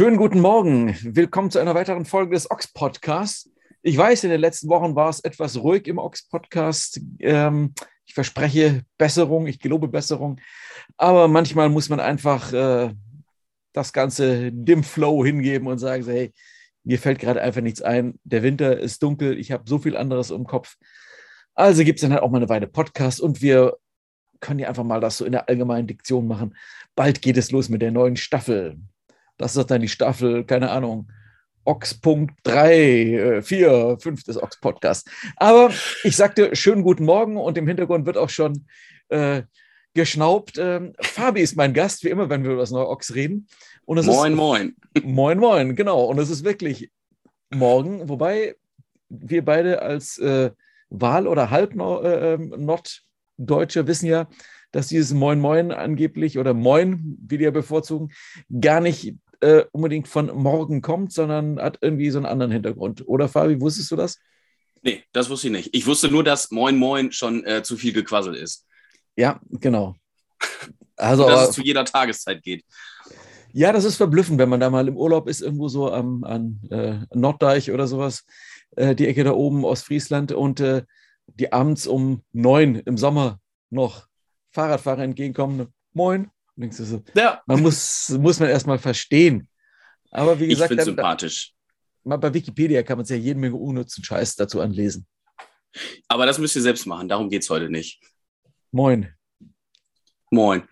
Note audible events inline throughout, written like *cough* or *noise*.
Schönen guten Morgen. Willkommen zu einer weiteren Folge des Ox Podcasts. Ich weiß, in den letzten Wochen war es etwas ruhig im Ox Podcast. Ähm, ich verspreche Besserung, ich gelobe Besserung. Aber manchmal muss man einfach äh, das Ganze dem Flow hingeben und sagen, so, hey, mir fällt gerade einfach nichts ein. Der Winter ist dunkel, ich habe so viel anderes im Kopf. Also gibt es dann halt auch mal eine Weile Podcast und wir können ja einfach mal das so in der allgemeinen Diktion machen. Bald geht es los mit der neuen Staffel. Das ist dann die Staffel, keine Ahnung, Ox.3, 4, 5 des Ox-Podcasts. Aber ich sagte, schönen guten Morgen und im Hintergrund wird auch schon äh, geschnaubt. Ähm, Fabi ist mein Gast, wie immer, wenn wir über das neue Ox reden. moin, ist, moin. *laughs* Moin, moin, genau. Und es ist wirklich morgen, wobei wir beide als äh, Wahl- oder Halb-Norddeutsche äh, wissen ja, dass dieses Moin Moin angeblich oder Moin, wie die ja bevorzugen, gar nicht äh, unbedingt von morgen kommt, sondern hat irgendwie so einen anderen Hintergrund. Oder Fabi, wusstest du das? Nee, das wusste ich nicht. Ich wusste nur, dass Moin Moin schon äh, zu viel gequasselt ist. Ja, genau. *laughs* Also, dass es zu jeder Tageszeit geht. Ja, das ist verblüffend, wenn man da mal im Urlaub ist, irgendwo so am an, äh, Norddeich oder sowas, äh, die Ecke da oben, Ostfriesland, und äh, die abends um neun im Sommer noch Fahrradfahrer entgegenkommen. Moin. Denkst du so, ja. Man muss, muss man erstmal verstehen. Aber wie gesagt, ich finde sympathisch. Mal bei Wikipedia kann man sich ja jede Menge unnützen Scheiß dazu anlesen. Aber das müsst ihr selbst machen, darum geht es heute nicht. Moin. Moin.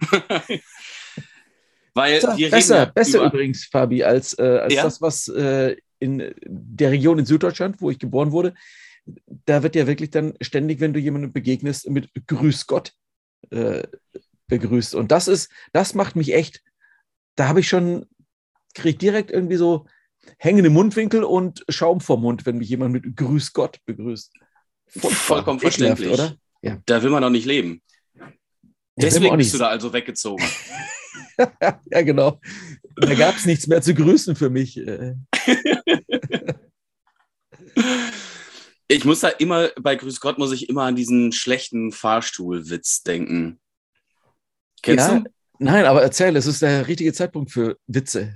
Weil wir besser, besser übrigens, Fabi, als, äh, als ja? das, was äh, in der Region in Süddeutschland, wo ich geboren wurde, da wird ja wirklich dann ständig, wenn du jemandem begegnest, mit Grüß Gott äh, begrüßt. Und das ist, das macht mich echt, da habe ich schon, kriege direkt irgendwie so hängende Mundwinkel und Schaum vom Mund, wenn mich jemand mit Grüß Gott begrüßt. Vollkommen verständlich. oder? Ja. Da will man doch nicht leben. Deswegen bist du da also weggezogen. *laughs* ja, genau. Da gab es nichts mehr zu grüßen für mich. Äh. *laughs* ich muss da immer, bei Grüß Gott muss ich immer an diesen schlechten Fahrstuhlwitz denken. Kennst ja, du? Nein, aber erzähl, es ist der richtige Zeitpunkt für Witze.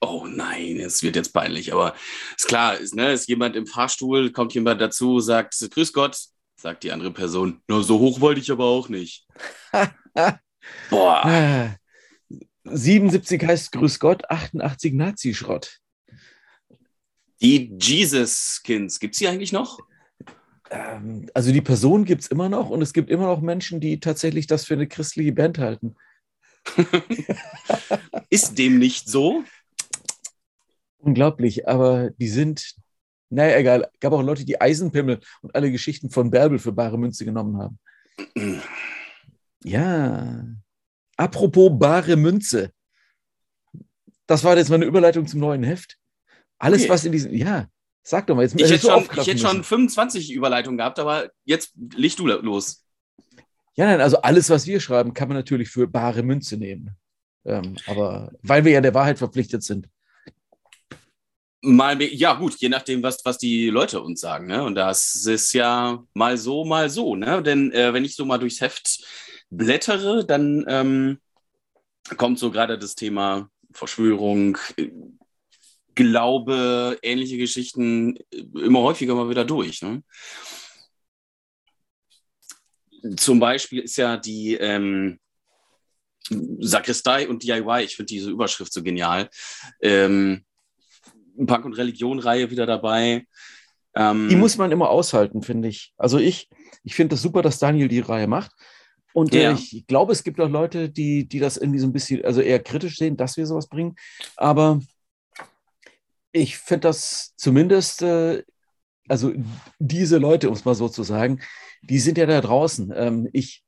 Oh nein, es wird jetzt peinlich, aber ist klar, ist, ne, ist jemand im Fahrstuhl, kommt jemand dazu, sagt, Grüß Gott, sagt die andere Person, na, so hoch wollte ich aber auch nicht. *laughs* Boah. 77 heißt Grüß Gott, 88 Nazi-Schrott. Die Jesus-Skins, gibt es die eigentlich noch? Ähm, also die Person gibt es immer noch und es gibt immer noch Menschen, die tatsächlich das für eine christliche Band halten. *laughs* Ist dem nicht so? Unglaublich, aber die sind, naja, egal. Gab auch Leute, die Eisenpimmel und alle Geschichten von Bärbel für bare Münze genommen haben. ja. Apropos bare Münze. Das war jetzt mal eine Überleitung zum neuen Heft. Alles, okay. was in diesem, ja, Sag doch mal, jetzt ich hätte, schon, ich hätte schon 25 Überleitungen gehabt, aber jetzt leg du los. Ja, nein, also alles, was wir schreiben, kann man natürlich für bare Münze nehmen. Ähm, aber weil wir ja der Wahrheit verpflichtet sind. Mal, ja, gut, je nachdem, was, was die Leute uns sagen. Ne? Und das ist ja mal so, mal so. Ne? Denn äh, wenn ich so mal durchs Heft blättere, dann ähm, kommt so gerade das Thema Verschwörung, Glaube, ähnliche Geschichten immer häufiger mal wieder durch. Ne? Zum Beispiel ist ja die ähm, Sakristei und DIY, ich finde diese Überschrift so genial. Ähm, Punk- und Religion-Reihe wieder dabei. Ähm, die muss man immer aushalten, finde ich. Also ich, ich finde das super, dass Daniel die Reihe macht. Und äh, ja. ich glaube, es gibt auch Leute, die, die das irgendwie so ein bisschen, also eher kritisch sehen, dass wir sowas bringen. Aber ich finde das zumindest, äh, also diese Leute, um es mal so zu sagen, die sind ja da draußen. Ähm, ich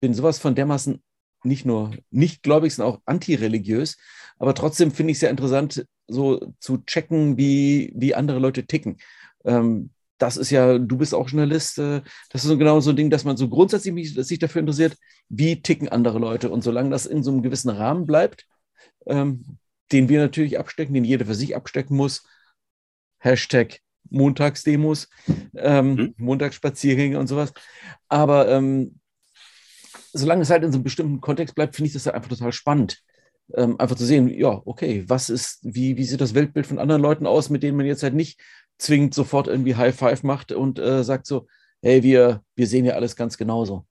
bin sowas von dermaßen nicht nur nicht gläubig, sondern auch antireligiös, aber trotzdem finde ich es sehr interessant, so zu checken, wie, wie andere Leute ticken. Ähm, das ist ja, du bist auch Journalist, äh, das ist genau so ein Ding, dass man so grundsätzlich sich dafür interessiert, wie ticken andere Leute. Und solange das in so einem gewissen Rahmen bleibt, ähm, den wir natürlich abstecken, den jeder für sich abstecken muss. Hashtag Montagsdemos, ähm, mhm. Montagsspaziergänge und sowas. Aber ähm, solange es halt in so einem bestimmten Kontext bleibt, finde ich das halt einfach total spannend. ähm, einfach zu sehen, ja, okay, was ist, wie, wie sieht das Weltbild von anderen Leuten aus, mit denen man jetzt halt nicht zwingend sofort irgendwie High Five macht und äh, sagt so, hey, wir, wir sehen ja alles ganz genauso.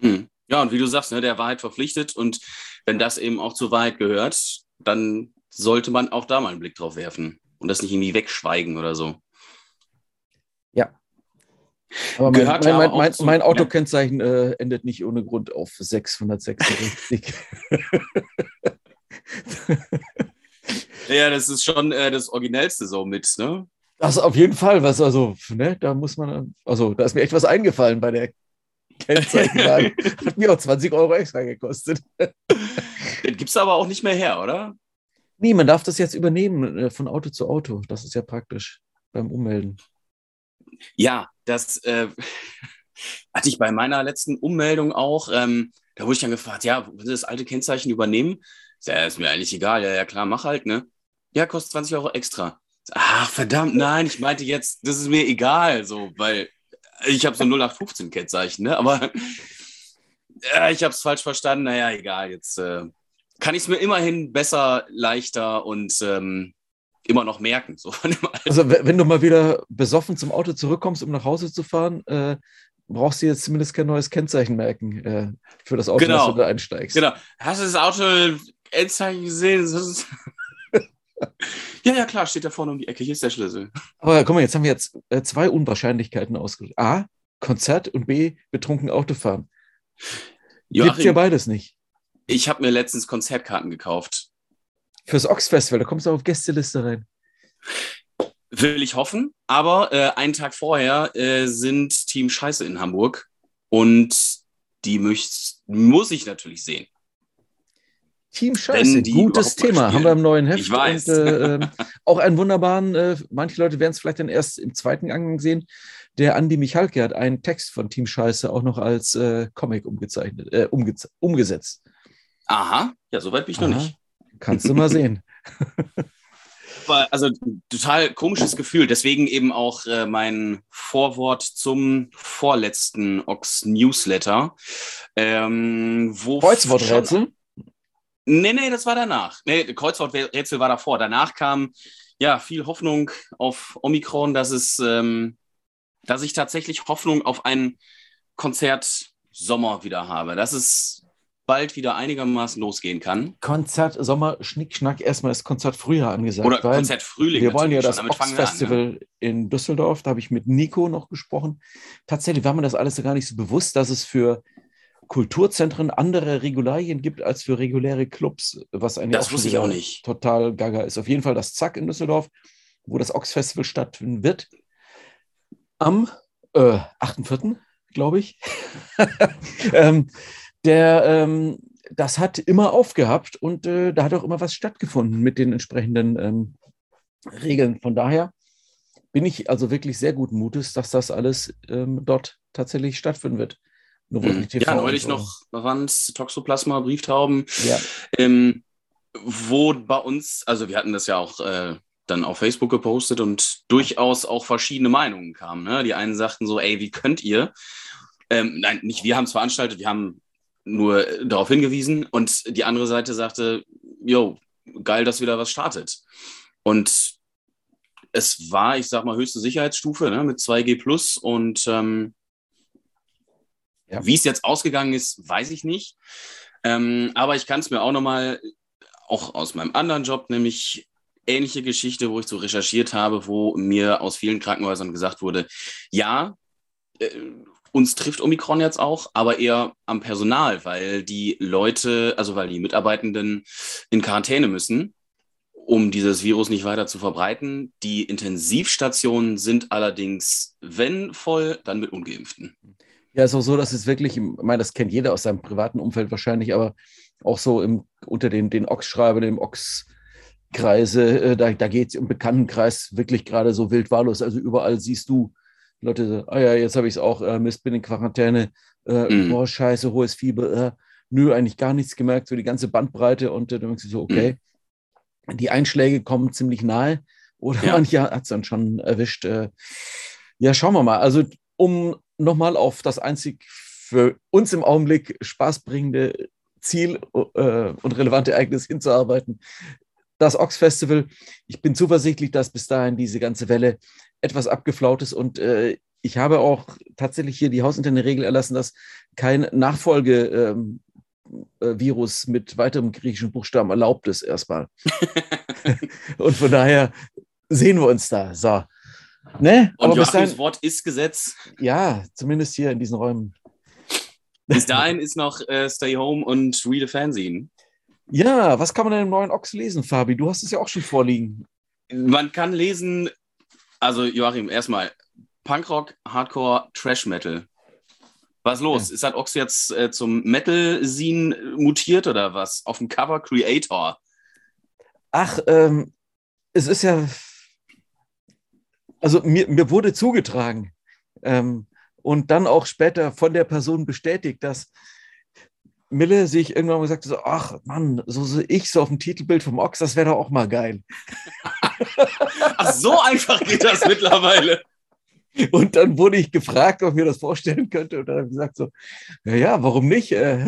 Hm. Ja, und wie du sagst, ne, der Wahrheit verpflichtet und wenn das eben auch zur Wahrheit gehört, dann sollte man auch da mal einen Blick drauf werfen und das nicht irgendwie wegschweigen oder so. Ja. Aber mein, mein, mein, mein, mein Autokennzeichen äh, endet nicht ohne Grund auf 666. *laughs* ja, das ist schon äh, das Originellste so mit, ne? Das auf jeden Fall, was also, ne, da muss man, also da ist mir echt was eingefallen bei der Kennzeichenwagen. *laughs* Hat mir auch 20 Euro extra gekostet. Den gibt es aber auch nicht mehr her, oder? Nee, man darf das jetzt übernehmen äh, von Auto zu Auto. Das ist ja praktisch beim Ummelden. Ja, das äh, *laughs* hatte ich bei meiner letzten Ummeldung auch. Ähm, da wurde ich dann gefragt, ja, willst du das alte Kennzeichen übernehmen? Ja, ist mir eigentlich egal. Ja, ja, klar, mach halt, ne? Ja, kostet 20 Euro extra. Ach, verdammt, nein, ich meinte jetzt, das ist mir egal, so, weil ich habe so 0815 Kennzeichen, ne? Aber *laughs* äh, ich habe es falsch verstanden. Naja, egal, jetzt äh, kann ich es mir immerhin besser, leichter und ähm, immer noch merken. So also, wenn du mal wieder besoffen zum Auto zurückkommst, um nach Hause zu fahren, äh, brauchst du jetzt zumindest kein neues Kennzeichen merken äh, für das Auto, genau. das du da einsteigst. Genau. Hast du das Auto Kennzeichen gesehen? Ja, ja, klar, steht da vorne um die Ecke. Hier ist der Schlüssel. Aber guck mal, jetzt haben wir jetzt äh, zwei Unwahrscheinlichkeiten ausgesucht. A, Konzert und B, betrunken Autofahren. Gibt ja beides nicht. Ich habe mir letztens Konzertkarten gekauft. Fürs Ox-Festival, da kommst du auf Gästeliste rein. Will ich hoffen, aber äh, einen Tag vorher äh, sind Team Scheiße in Hamburg und die muss ich natürlich sehen. Team Scheiße, gutes Thema, haben wir im neuen Heft. Ich weiß. Und, äh, ähm, *laughs* auch einen wunderbaren, äh, manche Leute werden es vielleicht dann erst im zweiten Angang sehen. Der Andi Michalke hat einen Text von Team Scheiße auch noch als äh, Comic umgezeichnet, äh, umge umgesetzt. Aha, ja, soweit bin ich Aha. noch nicht. Kannst du mal sehen. *laughs* *laughs* also total komisches Gefühl. Deswegen eben auch äh, mein Vorwort zum vorletzten Ox Newsletter. Ähm, wo Kreuzworträtsel? Nee, nee, das war danach. Nee, Kreuzworträtsel war davor. Danach kam ja viel Hoffnung auf Omikron, dass es, ähm, dass ich tatsächlich Hoffnung auf einen Konzert Sommer wieder habe. Dass es bald wieder einigermaßen losgehen kann. Konzert Sommer, Schnickschnack, erstmal das Konzert Frühjahr angesagt. Oder Konzert Frühling. Wir wollen ja das Ox-Festival an, ja. in Düsseldorf, da habe ich mit Nico noch gesprochen. Tatsächlich war mir das alles gar nicht so bewusst, dass es für Kulturzentren andere Regularien gibt als für reguläre Clubs, was eigentlich das auch, ich auch nicht. total gaga ist. Auf jeden Fall das Zack in Düsseldorf, wo das Ox-Festival stattfinden wird. Am äh, 8.4., glaube ich. *laughs* ähm, der, ähm, das hat immer aufgehabt und äh, da hat auch immer was stattgefunden mit den entsprechenden ähm, Regeln. Von daher bin ich also wirklich sehr guten Mutes, dass das alles ähm, dort tatsächlich stattfinden wird. Mhm. Ja, neulich so. noch waren es Toxoplasma, Brieftauben, ja. ähm, wo bei uns, also wir hatten das ja auch äh, dann auf Facebook gepostet und durchaus auch verschiedene Meinungen kamen. Ne? Die einen sagten so, ey, wie könnt ihr? Ähm, nein, nicht wir haben es veranstaltet, wir haben nur darauf hingewiesen und die andere Seite sagte, yo, geil, dass wieder was startet. Und es war, ich sag mal, höchste Sicherheitsstufe ne, mit 2G plus und ähm, ja. Wie es jetzt ausgegangen ist, weiß ich nicht. Ähm, aber ich kann es mir auch nochmal, auch aus meinem anderen Job, nämlich ähnliche Geschichte, wo ich so recherchiert habe, wo mir aus vielen Krankenhäusern gesagt wurde, ja, äh, uns trifft Omikron jetzt auch, aber eher am Personal, weil die Leute, also weil die Mitarbeitenden in Quarantäne müssen, um dieses Virus nicht weiter zu verbreiten. Die Intensivstationen sind allerdings, wenn voll, dann mit Ungeimpften. Ja, ist auch so, dass es wirklich, ich meine, das kennt jeder aus seinem privaten Umfeld wahrscheinlich, aber auch so im, unter den, den Ochs-Schreibern, im Ochs-Kreise, äh, da, da geht es im Bekanntenkreis wirklich gerade so wild wahllos. Also überall siehst du Leute, ah ja, jetzt habe ich es auch, äh, Mist, bin in Quarantäne, äh, mhm. boah, scheiße, hohes Fieber, äh, nö, eigentlich gar nichts gemerkt, so die ganze Bandbreite und äh, dann denkst du so, okay, mhm. die Einschläge kommen ziemlich nahe oder ja. manche hat es dann schon erwischt. Äh, ja, schauen wir mal. Also um nochmal auf das einzig für uns im Augenblick spaßbringende Ziel äh, und relevante Ereignis hinzuarbeiten. Das Ox Festival, ich bin zuversichtlich, dass bis dahin diese ganze Welle etwas abgeflaut ist und äh, ich habe auch tatsächlich hier die hausinterne Regel erlassen, dass kein Nachfolgevirus ähm, äh, mit weiterem griechischen Buchstaben erlaubt ist, erstmal. *laughs* *laughs* und von daher sehen wir uns da. So. Ne? Und Aber Joachims dahin, Wort ist Gesetz. Ja, zumindest hier in diesen Räumen. Bis dahin ist noch äh, Stay Home und Read a Fanzine. Ja, was kann man denn im neuen Ochs lesen, Fabi? Du hast es ja auch schon vorliegen. Man kann lesen, also Joachim, erstmal Punkrock, Hardcore, Trash Metal. Was los? Ja. Ist das Ochs jetzt äh, zum Metal-Scene mutiert oder was? Auf dem Cover Creator. Ach, ähm, es ist ja. Also mir, mir wurde zugetragen, ähm, und dann auch später von der Person bestätigt, dass Mille sich irgendwann mal gesagt so, ach Mann, so sehe ich so auf dem Titelbild vom Ochs, das wäre doch auch mal geil. *laughs* ach, so einfach geht das mittlerweile. Und dann wurde ich gefragt, ob ich mir das vorstellen könnte. Und dann habe ich gesagt so, ja, ja warum nicht? Äh,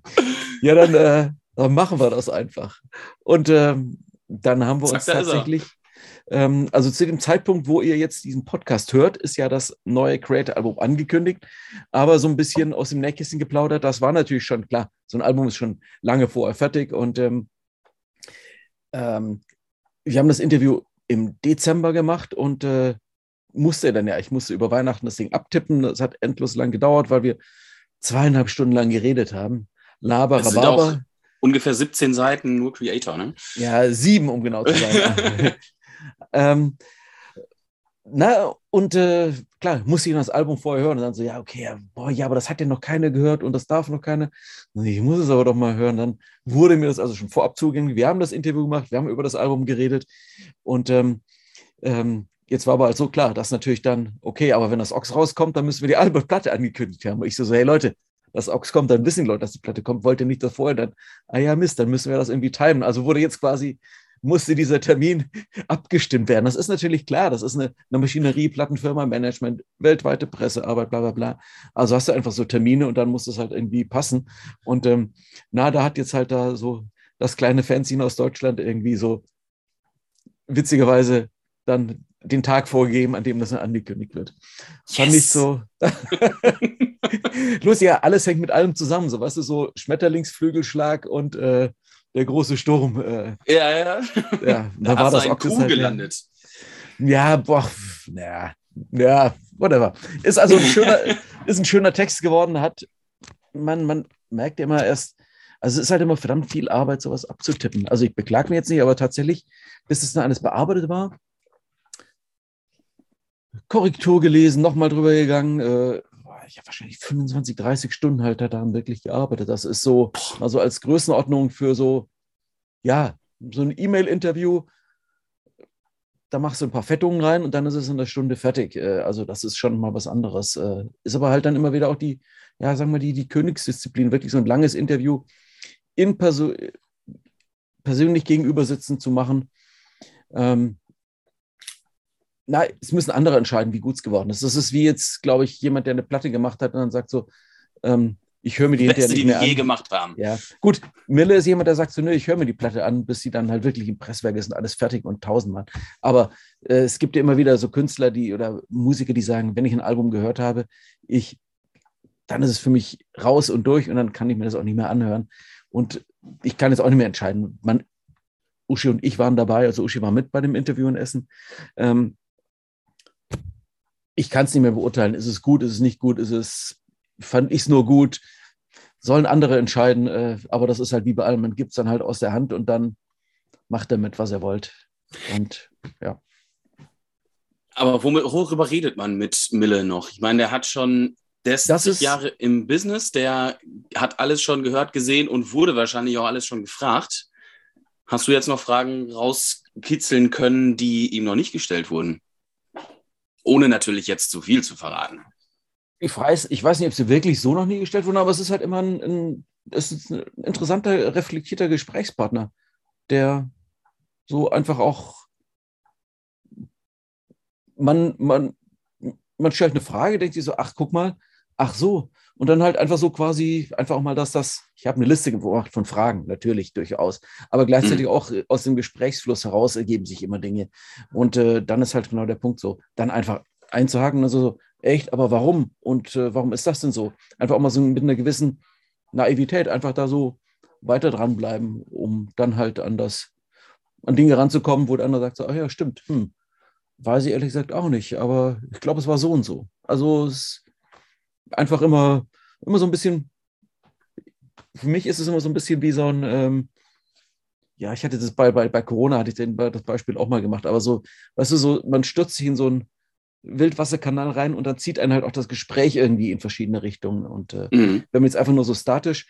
*laughs* ja, dann, äh, dann, machen wir das einfach. Und ähm, dann haben wir Zack, uns tatsächlich ähm, also zu dem Zeitpunkt, wo ihr jetzt diesen Podcast hört, ist ja das neue Creator-Album angekündigt. Aber so ein bisschen aus dem Nähkissen geplaudert, das war natürlich schon klar. So ein Album ist schon lange vorher fertig. Und ähm, ähm, wir haben das Interview im Dezember gemacht und äh, musste dann ja, ich musste über Weihnachten das Ding abtippen. Das hat endlos lang gedauert, weil wir zweieinhalb Stunden lang geredet haben. Laber, Rhabarber. Ungefähr 17 Seiten nur Creator, ne? Ja, sieben, um genau zu sein. *laughs* *laughs* Ähm, na, und äh, klar, muss ich das Album vorher hören und dann so, ja, okay, ja, boah, ja, aber das hat ja noch keiner gehört und das darf noch keiner. Ich muss es aber doch mal hören. Dann wurde mir das also schon vorab zugänglich. Wir haben das Interview gemacht, wir haben über das Album geredet und ähm, ähm, jetzt war aber halt so klar, dass natürlich dann, okay, aber wenn das Ox rauskommt, dann müssen wir die Albumplatte angekündigt haben. Und ich so, so, hey Leute, das Ox kommt, dann wissen die Leute, dass die Platte kommt. Wollt ihr nicht das vorher? Dann, ah ja, Mist, dann müssen wir das irgendwie timen. Also wurde jetzt quasi musste dieser Termin *laughs* abgestimmt werden. Das ist natürlich klar, das ist eine, eine Maschinerie, Plattenfirma, Management, weltweite Pressearbeit, bla bla bla. Also hast du einfach so Termine und dann muss das halt irgendwie passen. Und ähm, na, da hat jetzt halt da so das kleine Fanzine aus Deutschland irgendwie so witzigerweise dann den Tag vorgegeben, an dem das dann angekündigt wird. Yes. Fand ich so. *laughs* Ja, alles hängt mit allem zusammen. So, weißt du, so Schmetterlingsflügelschlag und äh, der große Sturm. Äh, ja, ja. ja *laughs* da, da war das auch Kuh gelandet. Ja, boah, ja, ja, whatever. Ist also ein *laughs* schöner, ist ein schöner Text geworden, hat man, man merkt ja immer erst, also es ist halt immer verdammt viel Arbeit, sowas abzutippen. Also ich beklage mich jetzt nicht, aber tatsächlich, bis es dann alles bearbeitet war, Korrektur gelesen, nochmal drüber gegangen, äh, ich habe wahrscheinlich 25, 30 Stunden halt daran wirklich gearbeitet. Das ist so, also als Größenordnung für so, ja, so ein E-Mail-Interview, da machst du ein paar Fettungen rein und dann ist es in der Stunde fertig. Äh, also das ist schon mal was anderes. Äh, ist aber halt dann immer wieder auch die, ja, sagen wir die, die Königsdisziplin, wirklich so ein langes Interview in Perso persönlich gegenüber sitzen zu machen. Ähm, na, es müssen andere entscheiden, wie gut es geworden ist. Das ist wie jetzt, glaube ich, jemand, der eine Platte gemacht hat und dann sagt so, ähm, ich höre mir die Beste, hinterher nicht mehr die wir je gemacht haben. Ja, gut. Mille ist jemand, der sagt so, nö, ich höre mir die Platte an, bis sie dann halt wirklich im Presswerk ist und alles fertig und tausendmal. Aber äh, es gibt ja immer wieder so Künstler, die oder Musiker, die sagen, wenn ich ein Album gehört habe, ich, dann ist es für mich raus und durch und dann kann ich mir das auch nicht mehr anhören. Und ich kann jetzt auch nicht mehr entscheiden. Man, Uschi und ich waren dabei, also Uschi war mit bei dem Interview in Essen. Ähm, ich kann es nicht mehr beurteilen. Ist es gut, ist es nicht gut, ist es, fand ich es nur gut, sollen andere entscheiden. Äh, aber das ist halt wie bei allem, man gibt es dann halt aus der Hand und dann macht damit, was er wollt. Und ja. Aber worüber redet man mit Mille noch? Ich meine, der hat schon der ist, ist Jahre im Business, der hat alles schon gehört, gesehen und wurde wahrscheinlich auch alles schon gefragt. Hast du jetzt noch Fragen rauskitzeln können, die ihm noch nicht gestellt wurden? Ohne natürlich jetzt zu viel zu verraten. Ich weiß, ich weiß nicht, ob sie wirklich so noch nie gestellt wurden, aber es ist halt immer ein, ein, ein interessanter, reflektierter Gesprächspartner, der so einfach auch man, man, man stellt eine Frage, denkt sich so, ach, guck mal, ach so. Und dann halt einfach so quasi, einfach auch mal, dass das, ich habe eine Liste gemacht von Fragen, natürlich durchaus, aber gleichzeitig mhm. auch aus dem Gesprächsfluss heraus ergeben sich immer Dinge. Und äh, dann ist halt genau der Punkt so, dann einfach einzuhaken, also so, echt, aber warum? Und äh, warum ist das denn so? Einfach auch mal so mit einer gewissen Naivität einfach da so weiter dranbleiben, um dann halt an das, an Dinge ranzukommen, wo der andere sagt, so, ach ja, stimmt, hm, weiß ich ehrlich gesagt auch nicht, aber ich glaube, es war so und so. Also es einfach immer, immer so ein bisschen, für mich ist es immer so ein bisschen wie so ein, ähm, ja, ich hatte das bei, bei, bei Corona, hatte ich den, das Beispiel auch mal gemacht, aber so, weißt du, so, man stürzt sich in so einen Wildwasserkanal rein und dann zieht einen halt auch das Gespräch irgendwie in verschiedene Richtungen. Und äh, mhm. wenn man jetzt einfach nur so statisch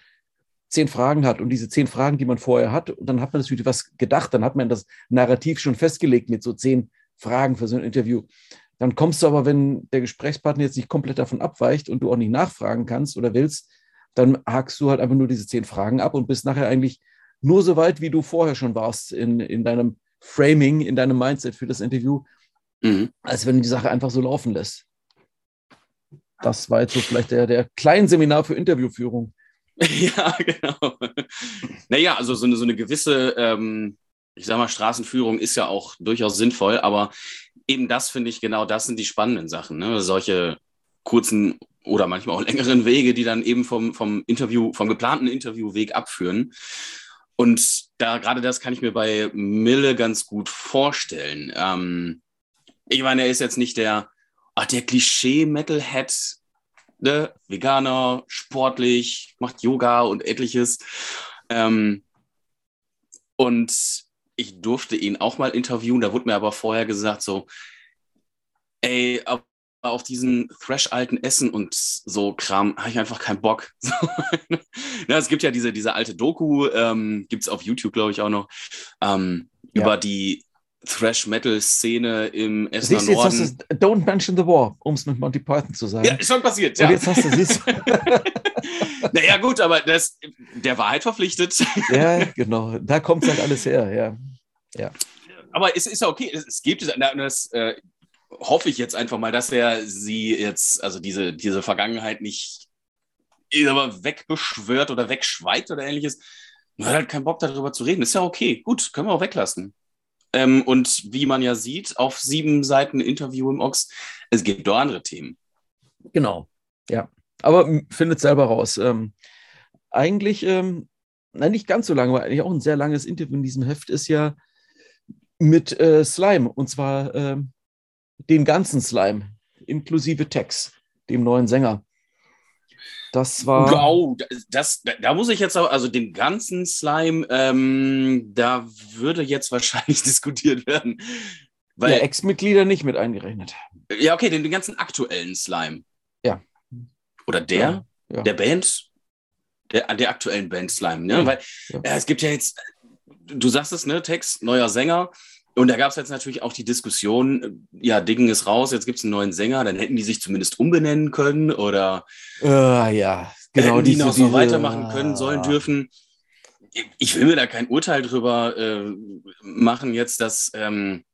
zehn Fragen hat und diese zehn Fragen, die man vorher hat, und dann hat man natürlich was gedacht, dann hat man das Narrativ schon festgelegt mit so zehn Fragen für so ein Interview. Dann kommst du aber, wenn der Gesprächspartner jetzt nicht komplett davon abweicht und du auch nicht nachfragen kannst oder willst, dann hakst du halt einfach nur diese zehn Fragen ab und bist nachher eigentlich nur so weit, wie du vorher schon warst in, in deinem Framing, in deinem Mindset für das Interview, mhm. als wenn du die Sache einfach so laufen lässt. Das war jetzt so vielleicht der, der kleine Seminar für Interviewführung. *laughs* Ja, genau. Naja, also so eine, so eine gewisse, ähm, ich sag mal, Straßenführung ist ja auch durchaus sinnvoll, aber eben das finde ich genau, das sind die spannenden Sachen. Ne? Solche kurzen oder manchmal auch längeren Wege, die dann eben vom, vom Interview, vom geplanten Interviewweg abführen. Und da gerade das kann ich mir bei Mille ganz gut vorstellen. Ähm, ich meine, er ist jetzt nicht der, ach, der Klischee-Metalhead, ne? Veganer, sportlich, macht Yoga und etliches. Ähm, und ich durfte ihn auch mal interviewen, da wurde mir aber vorher gesagt, so, ey, auf diesen Thrash-alten Essen und so Kram habe ich einfach keinen Bock. *laughs* ja, es gibt ja diese, diese alte Doku, ähm, gibt es auf YouTube, glaube ich, auch noch, ähm, ja. über die Thrash-Metal-Szene im Essener siehst, Norden. Jetzt hast du, Don't mention the war, um es mit Monty Python zu sagen. Ja, ist schon passiert, ja. Und jetzt hast du, siehst *laughs* *laughs* Naja, gut, aber das, der Wahrheit verpflichtet. ja, genau. Da kommt halt alles her, ja. ja. Aber es ist ja okay. Es, es gibt das, äh, hoffe ich jetzt einfach mal, dass er sie jetzt, also diese, diese Vergangenheit nicht aber wegbeschwört oder wegschweigt oder ähnliches. Man hat halt keinen Bock darüber zu reden. Ist ja okay. Gut, können wir auch weglassen. Ähm, und wie man ja sieht, auf sieben Seiten Interview im Ox, es gibt doch andere Themen. Genau, ja. Aber findet selber raus. Ähm, eigentlich, ähm, nein, nicht ganz so lange, weil eigentlich auch ein sehr langes Interview in diesem Heft ist ja mit äh, Slime. Und zwar ähm, den ganzen Slime, inklusive Tex, dem neuen Sänger. Das war. Wow, das, da muss ich jetzt auch, also den ganzen Slime, ähm, da würde jetzt *laughs* wahrscheinlich diskutiert werden. Weil, ja, Ex-Mitglieder nicht mit eingerechnet. Ja, okay, den, den ganzen aktuellen Slime. Ja. Oder der? Ja, ja. Der Band? Der, der aktuellen Band Slime, ne? Weil ja. Äh, es gibt ja jetzt, du sagst es, ne, Text, neuer Sänger. Und da gab es jetzt natürlich auch die Diskussion, ja, Dingen ist raus, jetzt gibt es einen neuen Sänger, dann hätten die sich zumindest umbenennen können oder uh, ja, genau, hätten die noch so weitermachen können, sollen, dürfen. Ich will mir da kein Urteil drüber äh, machen jetzt, dass, ähm,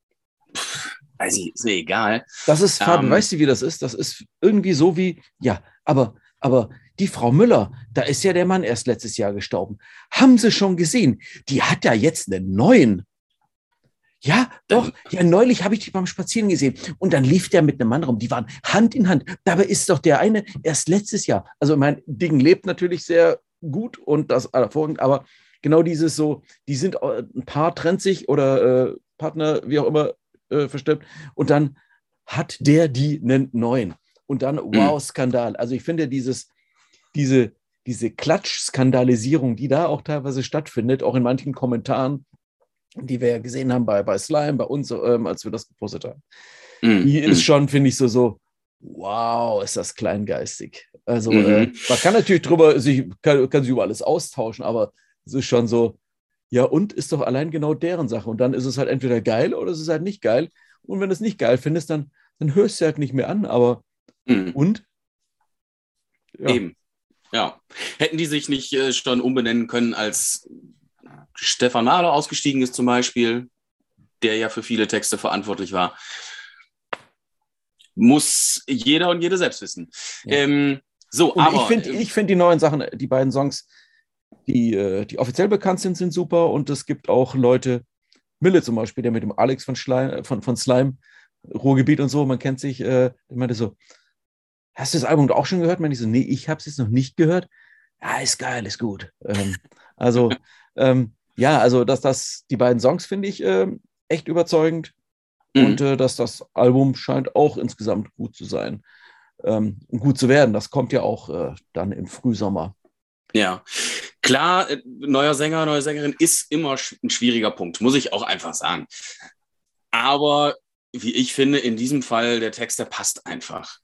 weiß ich, ist mir egal. Das ist, Fabian, ähm, weißt du, wie das ist? Das ist irgendwie so wie, ja, aber, aber die Frau Müller, da ist ja der Mann erst letztes Jahr gestorben. Haben Sie schon gesehen? Die hat ja jetzt einen neuen. Ja, doch. Ja, neulich habe ich die beim Spazieren gesehen. Und dann lief der mit einem Mann rum. Die waren Hand in Hand. Dabei ist doch der eine erst letztes Jahr. Also mein Ding lebt natürlich sehr gut und das hervorragend, aber genau dieses so, die sind äh, ein Paar trennt sich oder äh, Partner, wie auch immer, äh, verstirbt. Und dann hat der die einen neuen. Und dann, mhm. wow, Skandal. Also ich finde dieses, diese, diese Klatsch-Skandalisierung, die da auch teilweise stattfindet, auch in manchen Kommentaren, die wir ja gesehen haben bei, bei Slime, bei uns, ähm, als wir das gepostet haben. Mm. Die ist schon, finde ich, so, so, wow, ist das kleingeistig. Also mm äh, man kann natürlich drüber, sich, kann, kann sich über alles austauschen, aber es ist schon so, ja, und ist doch allein genau deren Sache. Und dann ist es halt entweder geil oder es ist halt nicht geil. Und wenn du es nicht geil findest, dann, dann hörst du halt nicht mehr an. Aber mm. und? Ja. Eben. Ja. Hätten die sich nicht äh, schon umbenennen können als Stefan Mahler ausgestiegen ist zum Beispiel, der ja für viele Texte verantwortlich war, muss jeder und jede selbst wissen. Ja. Ähm, So, Und aber. Ich finde ich find die neuen Sachen, die beiden Songs, die, äh, die offiziell bekannt sind, sind super. Und es gibt auch Leute, Mille zum Beispiel, der mit dem Alex von, Schleim, von, von Slime, Ruhrgebiet und so, man kennt sich, äh, der meinte so, hast du das Album auch schon gehört? Meinte ich so, nee, ich habe es jetzt noch nicht gehört. Ja, ist geil, ist gut. Ähm, also, *laughs* ähm, ja, also, dass das, die beiden Songs finde ich ähm, echt überzeugend. Mhm. Und äh, dass das Album scheint auch insgesamt gut zu sein. Ähm, gut zu werden. Das kommt ja auch äh, dann im Frühsommer. Ja, klar, äh, neuer Sänger, neue Sängerin ist immer ein schwieriger Punkt, muss ich auch einfach sagen. Aber wie ich finde, in diesem Fall, der Text, der passt einfach.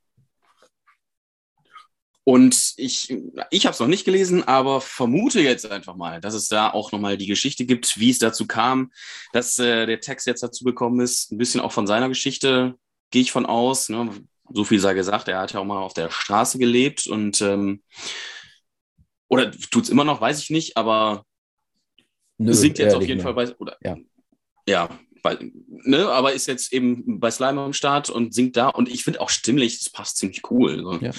Und ich, ich habe es noch nicht gelesen, aber vermute jetzt einfach mal, dass es da auch nochmal die Geschichte gibt, wie es dazu kam, dass äh, der Text jetzt dazu gekommen ist. Ein bisschen auch von seiner Geschichte gehe ich von aus. Ne? So viel sei gesagt, er hat ja auch mal auf der Straße gelebt und ähm, oder tut es immer noch, weiß ich nicht, aber Nö, singt jetzt auf jeden. Fall bei, oder ja. ja, weil, ne, aber ist jetzt eben bei Slime am Start und singt da und ich finde auch stimmlich, das passt ziemlich cool. So. Ja.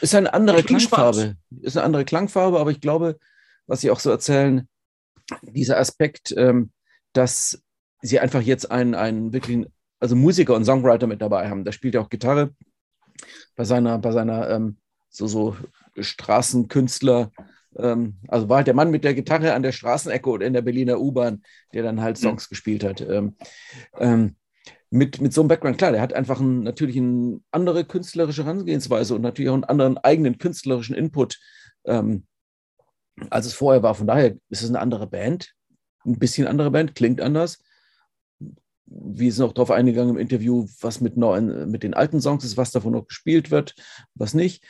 Ist eine andere Klangfarbe. Ist eine andere Klangfarbe, aber ich glaube, was Sie auch so erzählen, dieser Aspekt, ähm, dass Sie einfach jetzt einen, einen wirklichen, also Musiker und Songwriter mit dabei haben. Der spielt ja auch Gitarre bei seiner, bei seiner ähm, so, so Straßenkünstler- ähm, also war halt der Mann mit der Gitarre an der Straßenecke oder in der Berliner U-Bahn, der dann halt Songs mhm. gespielt hat. Ähm, ähm, mit, mit so einem Background, klar, der hat einfach einen, natürlich eine andere künstlerische Herangehensweise und natürlich auch einen anderen eigenen künstlerischen Input, ähm, als es vorher war. Von daher ist es eine andere Band, ein bisschen andere Band, klingt anders. Wir sind auch darauf eingegangen im Interview, was mit, neuen, mit den alten Songs ist, was davon noch gespielt wird, was nicht.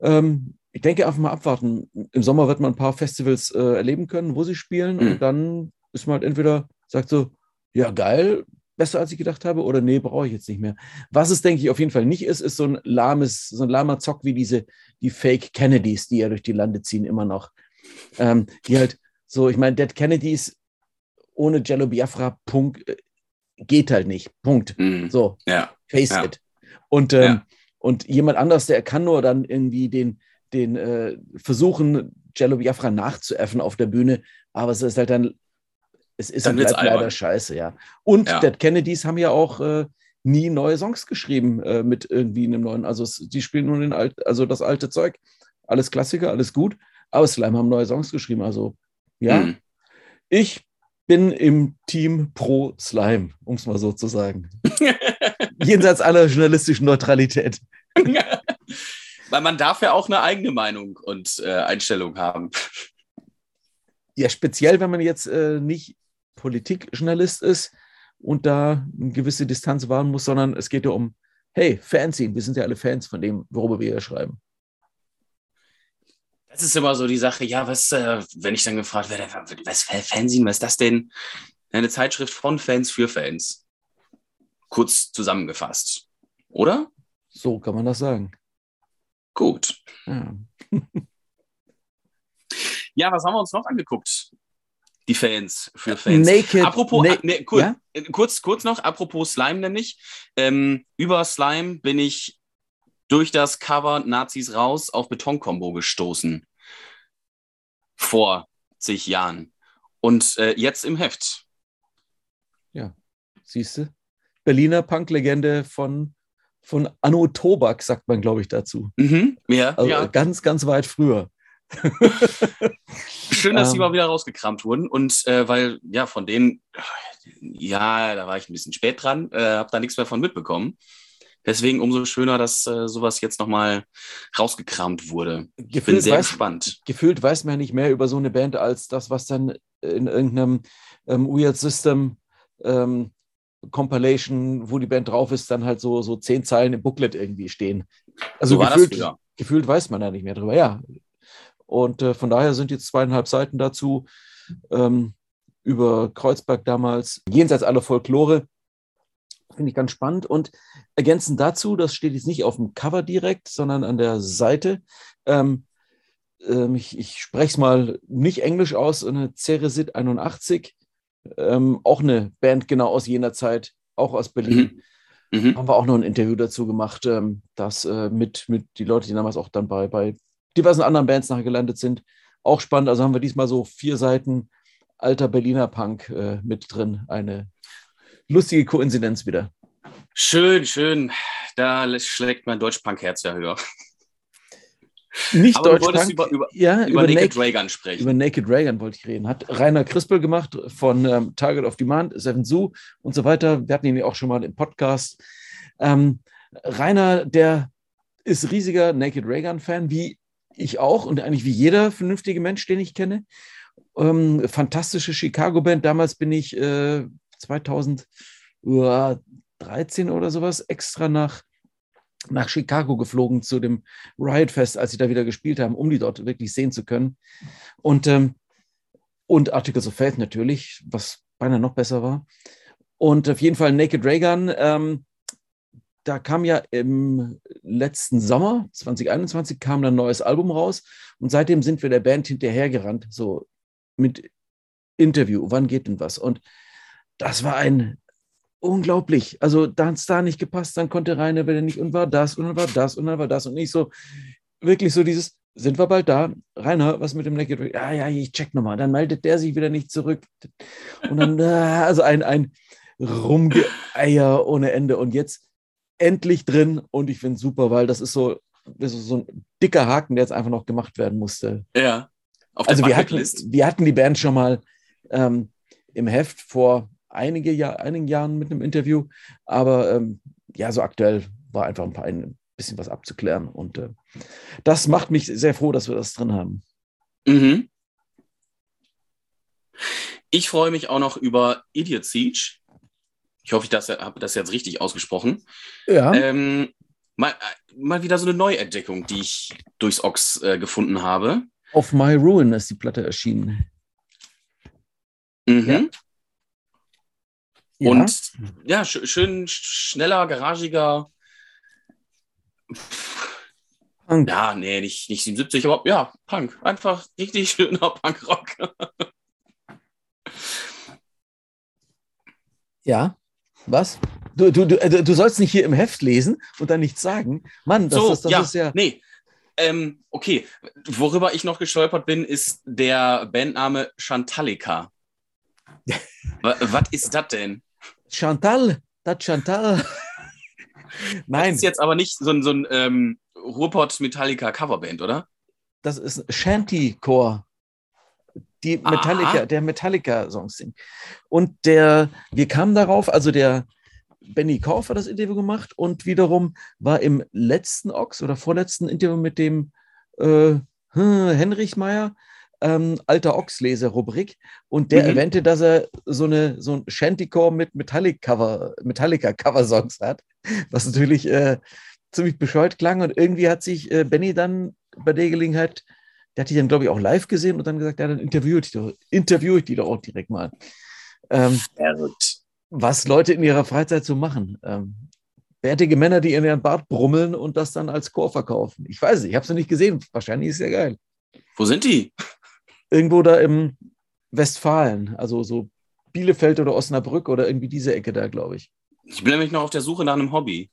Ähm, ich denke einfach mal abwarten. Im Sommer wird man ein paar Festivals äh, erleben können, wo sie spielen. Mhm. Und dann ist man halt entweder, sagt so, ja, geil, besser als ich gedacht habe, oder nee, brauche ich jetzt nicht mehr. Was es, denke ich, auf jeden Fall nicht ist, ist so ein lahmes, so ein lahmer Zock wie diese, die Fake Kennedys, die ja durch die Lande ziehen, immer noch. Ähm, die halt so, ich meine, Dead Kennedys ohne Jello Biafra, Punkt, äh, geht halt nicht. Punkt. Mhm. So, ja. face ja. it. Und, ähm, ja. und jemand anders, der kann nur dann irgendwie den, den äh, versuchen, Jello Biafra nachzuäffen auf der Bühne, aber es ist halt dann, es ist dann halt leider scheiße, ja. Und ja. Dead Kennedys haben ja auch äh, nie neue Songs geschrieben äh, mit irgendwie einem neuen, also es, die spielen nur den alt, also das alte Zeug, alles Klassiker, alles gut, aber Slime haben neue Songs geschrieben, also ja. Mhm. Ich bin im Team pro Slime, um es mal so zu sagen. *laughs* Jenseits aller journalistischen Neutralität. *laughs* Weil man darf ja auch eine eigene Meinung und äh, Einstellung haben. Ja, speziell, wenn man jetzt äh, nicht Politikjournalist ist und da eine gewisse Distanz wahren muss, sondern es geht ja um, hey, Fanzine, wir sind ja alle Fans von dem, worüber wir hier schreiben. Das ist immer so die Sache, ja, was, äh, wenn ich dann gefragt werde, was Fanzine, was ist das denn? Eine Zeitschrift von Fans für Fans. Kurz zusammengefasst, oder? So kann man das sagen. Gut. Ja. *laughs* ja, was haben wir uns noch angeguckt? Die Fans, für Fans. Naked. Apropos, na ne, kur ja? kurz, kurz noch, apropos Slime nämlich. Ähm, über Slime bin ich durch das Cover Nazis raus auf Betonkombo gestoßen. Vor zig Jahren. Und äh, jetzt im Heft. Ja, siehst du? Berliner Punk-Legende von von Anno Tobak, sagt man, glaube ich, dazu. Mhm, ja, also ja. Ganz, ganz weit früher. *laughs* Schön, dass die ähm. mal wieder rausgekramt wurden. Und äh, weil, ja, von denen, ja, da war ich ein bisschen spät dran, äh, habe da nichts mehr von mitbekommen. Deswegen umso schöner, dass äh, sowas jetzt nochmal rausgekramt wurde. Ich gefühlt bin sehr weiß, gespannt. Gefühlt weiß man ja nicht mehr über so eine Band als das, was dann in irgendeinem ähm, Weird System ähm, Compilation, wo die Band drauf ist, dann halt so, so zehn Zeilen im Booklet irgendwie stehen. Also so gefühlt, gefühlt weiß man da nicht mehr drüber, ja. Und äh, von daher sind jetzt zweieinhalb Seiten dazu ähm, über Kreuzberg damals, jenseits aller Folklore. Finde ich ganz spannend. Und ergänzend dazu, das steht jetzt nicht auf dem Cover direkt, sondern an der Seite. Ähm, ähm, ich, ich spreche es mal nicht englisch aus, eine Ceresit 81 ähm, auch eine Band genau aus jener Zeit, auch aus Berlin. Mhm. Mhm. Haben wir auch noch ein Interview dazu gemacht, ähm, das äh, mit, mit die Leute, die damals auch dann bei, bei diversen anderen Bands nachher gelandet sind. Auch spannend. Also haben wir diesmal so vier Seiten alter Berliner Punk äh, mit drin. Eine lustige Koinzidenz wieder. Schön, schön. Da schlägt mein Deutsch-Punk-Herz ja höher. Nicht Aber Deutsch über, über, ja, über, über Naked, Naked Reagan sprechen. Über Naked Reagan wollte ich reden. Hat Rainer Crispel gemacht von ähm, Target of Demand, Seven Zoo und so weiter. Wir hatten ihn ja auch schon mal im Podcast. Ähm, Rainer, der ist riesiger Naked Reagan-Fan, wie ich auch und eigentlich wie jeder vernünftige Mensch, den ich kenne. Ähm, fantastische Chicago-Band. Damals bin ich äh, 2013 oder sowas extra nach, nach Chicago geflogen zu dem Riot Fest, als sie da wieder gespielt haben, um die dort wirklich sehen zu können. Und, ähm, und Articles of Faith natürlich, was beinahe noch besser war. Und auf jeden Fall Naked Reagan. Ähm, da kam ja im letzten Sommer 2021 kam ein neues Album raus und seitdem sind wir der Band hinterhergerannt, so mit Interview, wann geht denn was? Und das war ein unglaublich. Also da hat es da nicht gepasst, dann konnte Rainer wieder nicht und war das und dann war das und dann war das und nicht so wirklich so dieses, sind wir bald da? Rainer, was mit dem Naked Ray? Ja, ja, ich check nochmal. Dann meldet der sich wieder nicht zurück. Und dann, *laughs* also ein, ein Rumgeeier ohne Ende. Und jetzt endlich drin und ich finde es super, weil das ist so, das ist so ein dicker Haken, der jetzt einfach noch gemacht werden musste. Ja. also wir hatten, wir hatten die Band schon mal ähm, im Heft vor einige Jahr, einigen Jahren mit einem Interview, aber ähm, ja, so aktuell war einfach ein, paar, ein bisschen was abzuklären und äh, das macht mich sehr froh, dass wir das drin haben. Mhm. Ich freue mich auch noch über Idiot Siege. Ich hoffe, ich habe das jetzt richtig ausgesprochen. Ja. Ähm, mal, mal wieder so eine Neuentdeckung, die ich durchs Ox äh, gefunden habe. Auf My Ruin ist die Platte erschienen. Mhm. Ja. Und ja, sch schön schneller, garagiger. Punk. Ja, nee, nicht, nicht 77, aber ja, Punk. Einfach richtig schöner Punkrock. ja. Was? Du, du, du, äh, du sollst nicht hier im Heft lesen und dann nichts sagen. Mann, das, so, das, das ja, ist ja. Nee. Ähm, okay, worüber ich noch gestolpert bin, ist der Bandname Chantalika. *laughs* Was ist das denn? Chantal, das Chantal. *laughs* Nein. Das ist jetzt aber nicht so ein, so ein ähm, Ruhrpott Metallica Coverband, oder? Das ist Shanty-Core die Metallica, Aha. der Metallica-Songs singt. Und der, wir kamen darauf, also der Benny Kauf hat das Interview gemacht und wiederum war im letzten Ox oder vorletzten Interview mit dem äh, hm, Henrich Meyer, ähm, alter Ox-Leser-Rubrik und der mhm. erwähnte, dass er so, eine, so ein Shantycore mit Metallica-Cover, Metallica-Cover-Songs hat, was natürlich äh, ziemlich bescheuert klang und irgendwie hat sich äh, Benny dann bei der Gelegenheit der hat die dann, glaube ich, auch live gesehen und dann gesagt, ja, dann interviewe ich, doch, interviewe ich die doch auch direkt mal. Ähm, was Leute in ihrer Freizeit so machen. Ähm, bärtige Männer, die in ihren Bart brummeln und das dann als Chor verkaufen. Ich weiß nicht, ich habe sie nicht gesehen. Wahrscheinlich ist es ja geil. Wo sind die? Irgendwo da im Westfalen, also so Bielefeld oder Osnabrück oder irgendwie diese Ecke da, glaube ich. Ich bin nämlich noch auf der Suche nach einem Hobby.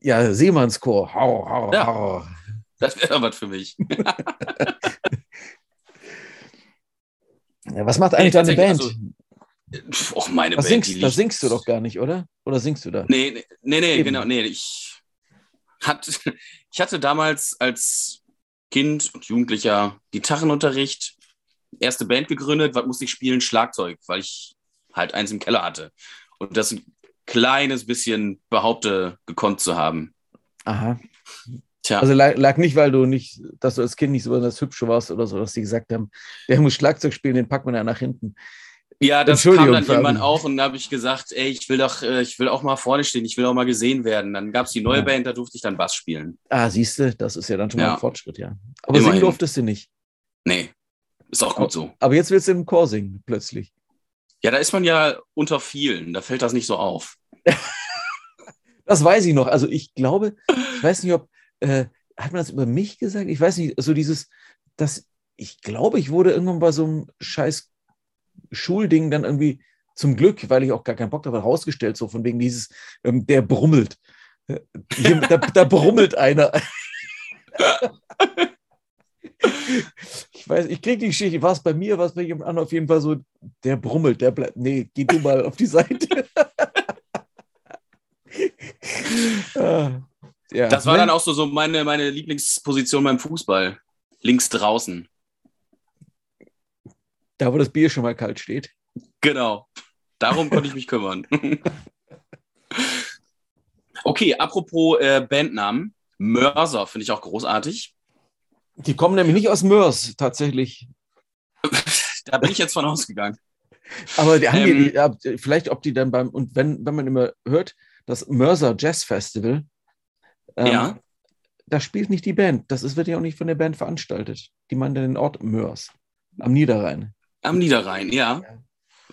Ja, Seemannschor. Hau, hau, ja. hau. Das wäre doch was für mich. *laughs* ja, was macht eigentlich deine Band? Also, Och, meine das Band. Singst, das singst du doch gar nicht, oder? Oder singst du da? Nee, nee, nee, genau. Nee, ich, hat, *laughs* ich hatte damals als Kind und Jugendlicher Gitarrenunterricht, erste Band gegründet. Was musste ich spielen? Schlagzeug, weil ich halt eins im Keller hatte. Und das ein kleines bisschen behaupte, gekonnt zu haben. Aha. Tja. Also lag, lag, nicht, weil du nicht, dass du als Kind nicht so besonders hübsch warst oder so, dass sie gesagt haben, der muss Schlagzeug spielen, den packt man ja nach hinten. Ja, das kam dann irgendwann auch und da habe ich gesagt, ey, ich will doch, äh, ich will auch mal vorne stehen, ich will auch mal gesehen werden. Dann gab es die neue ja. Band, da durfte ich dann Bass spielen. Ah, siehst du, das ist ja dann schon ja. mal ein Fortschritt, ja. Aber Immerhin. singen durftest du nicht. Nee, ist auch gut so. Aber jetzt willst du im Chor singen, plötzlich. Ja, da ist man ja unter vielen, da fällt das nicht so auf. *laughs* das weiß ich noch. Also ich glaube, ich weiß nicht, ob, äh, hat man das über mich gesagt? Ich weiß nicht, so dieses, dass ich glaube, ich wurde irgendwann bei so einem scheiß Schulding dann irgendwie zum Glück, weil ich auch gar keinen Bock habe, rausgestellt, so von wegen dieses, ähm, der brummelt. Hier, da, da, brummelt einer. *laughs* ich weiß, ich kriege die Geschichte, was bei mir, was bei jemand anderem auf jeden Fall so, der brummelt, der bleibt, nee, geh du mal auf die Seite. *laughs* Ah, ja. Das war dann auch so, so meine, meine Lieblingsposition beim Fußball. Links draußen. Da, wo das Bier schon mal kalt steht. Genau. Darum konnte ich mich kümmern. *laughs* okay, apropos äh, Bandnamen. Mörser finde ich auch großartig. Die kommen nämlich nicht aus Mörs, tatsächlich. *laughs* da bin ich jetzt von ausgegangen. Aber die haben ähm, die, ja, vielleicht, ob die dann beim, und wenn, wenn man immer hört, das Mörser Jazz Festival, ähm, ja. da spielt nicht die Band. Das ist, wird ja auch nicht von der Band veranstaltet. Die meinen den Ort Mörs am Niederrhein. Am Niederrhein, ja. ja.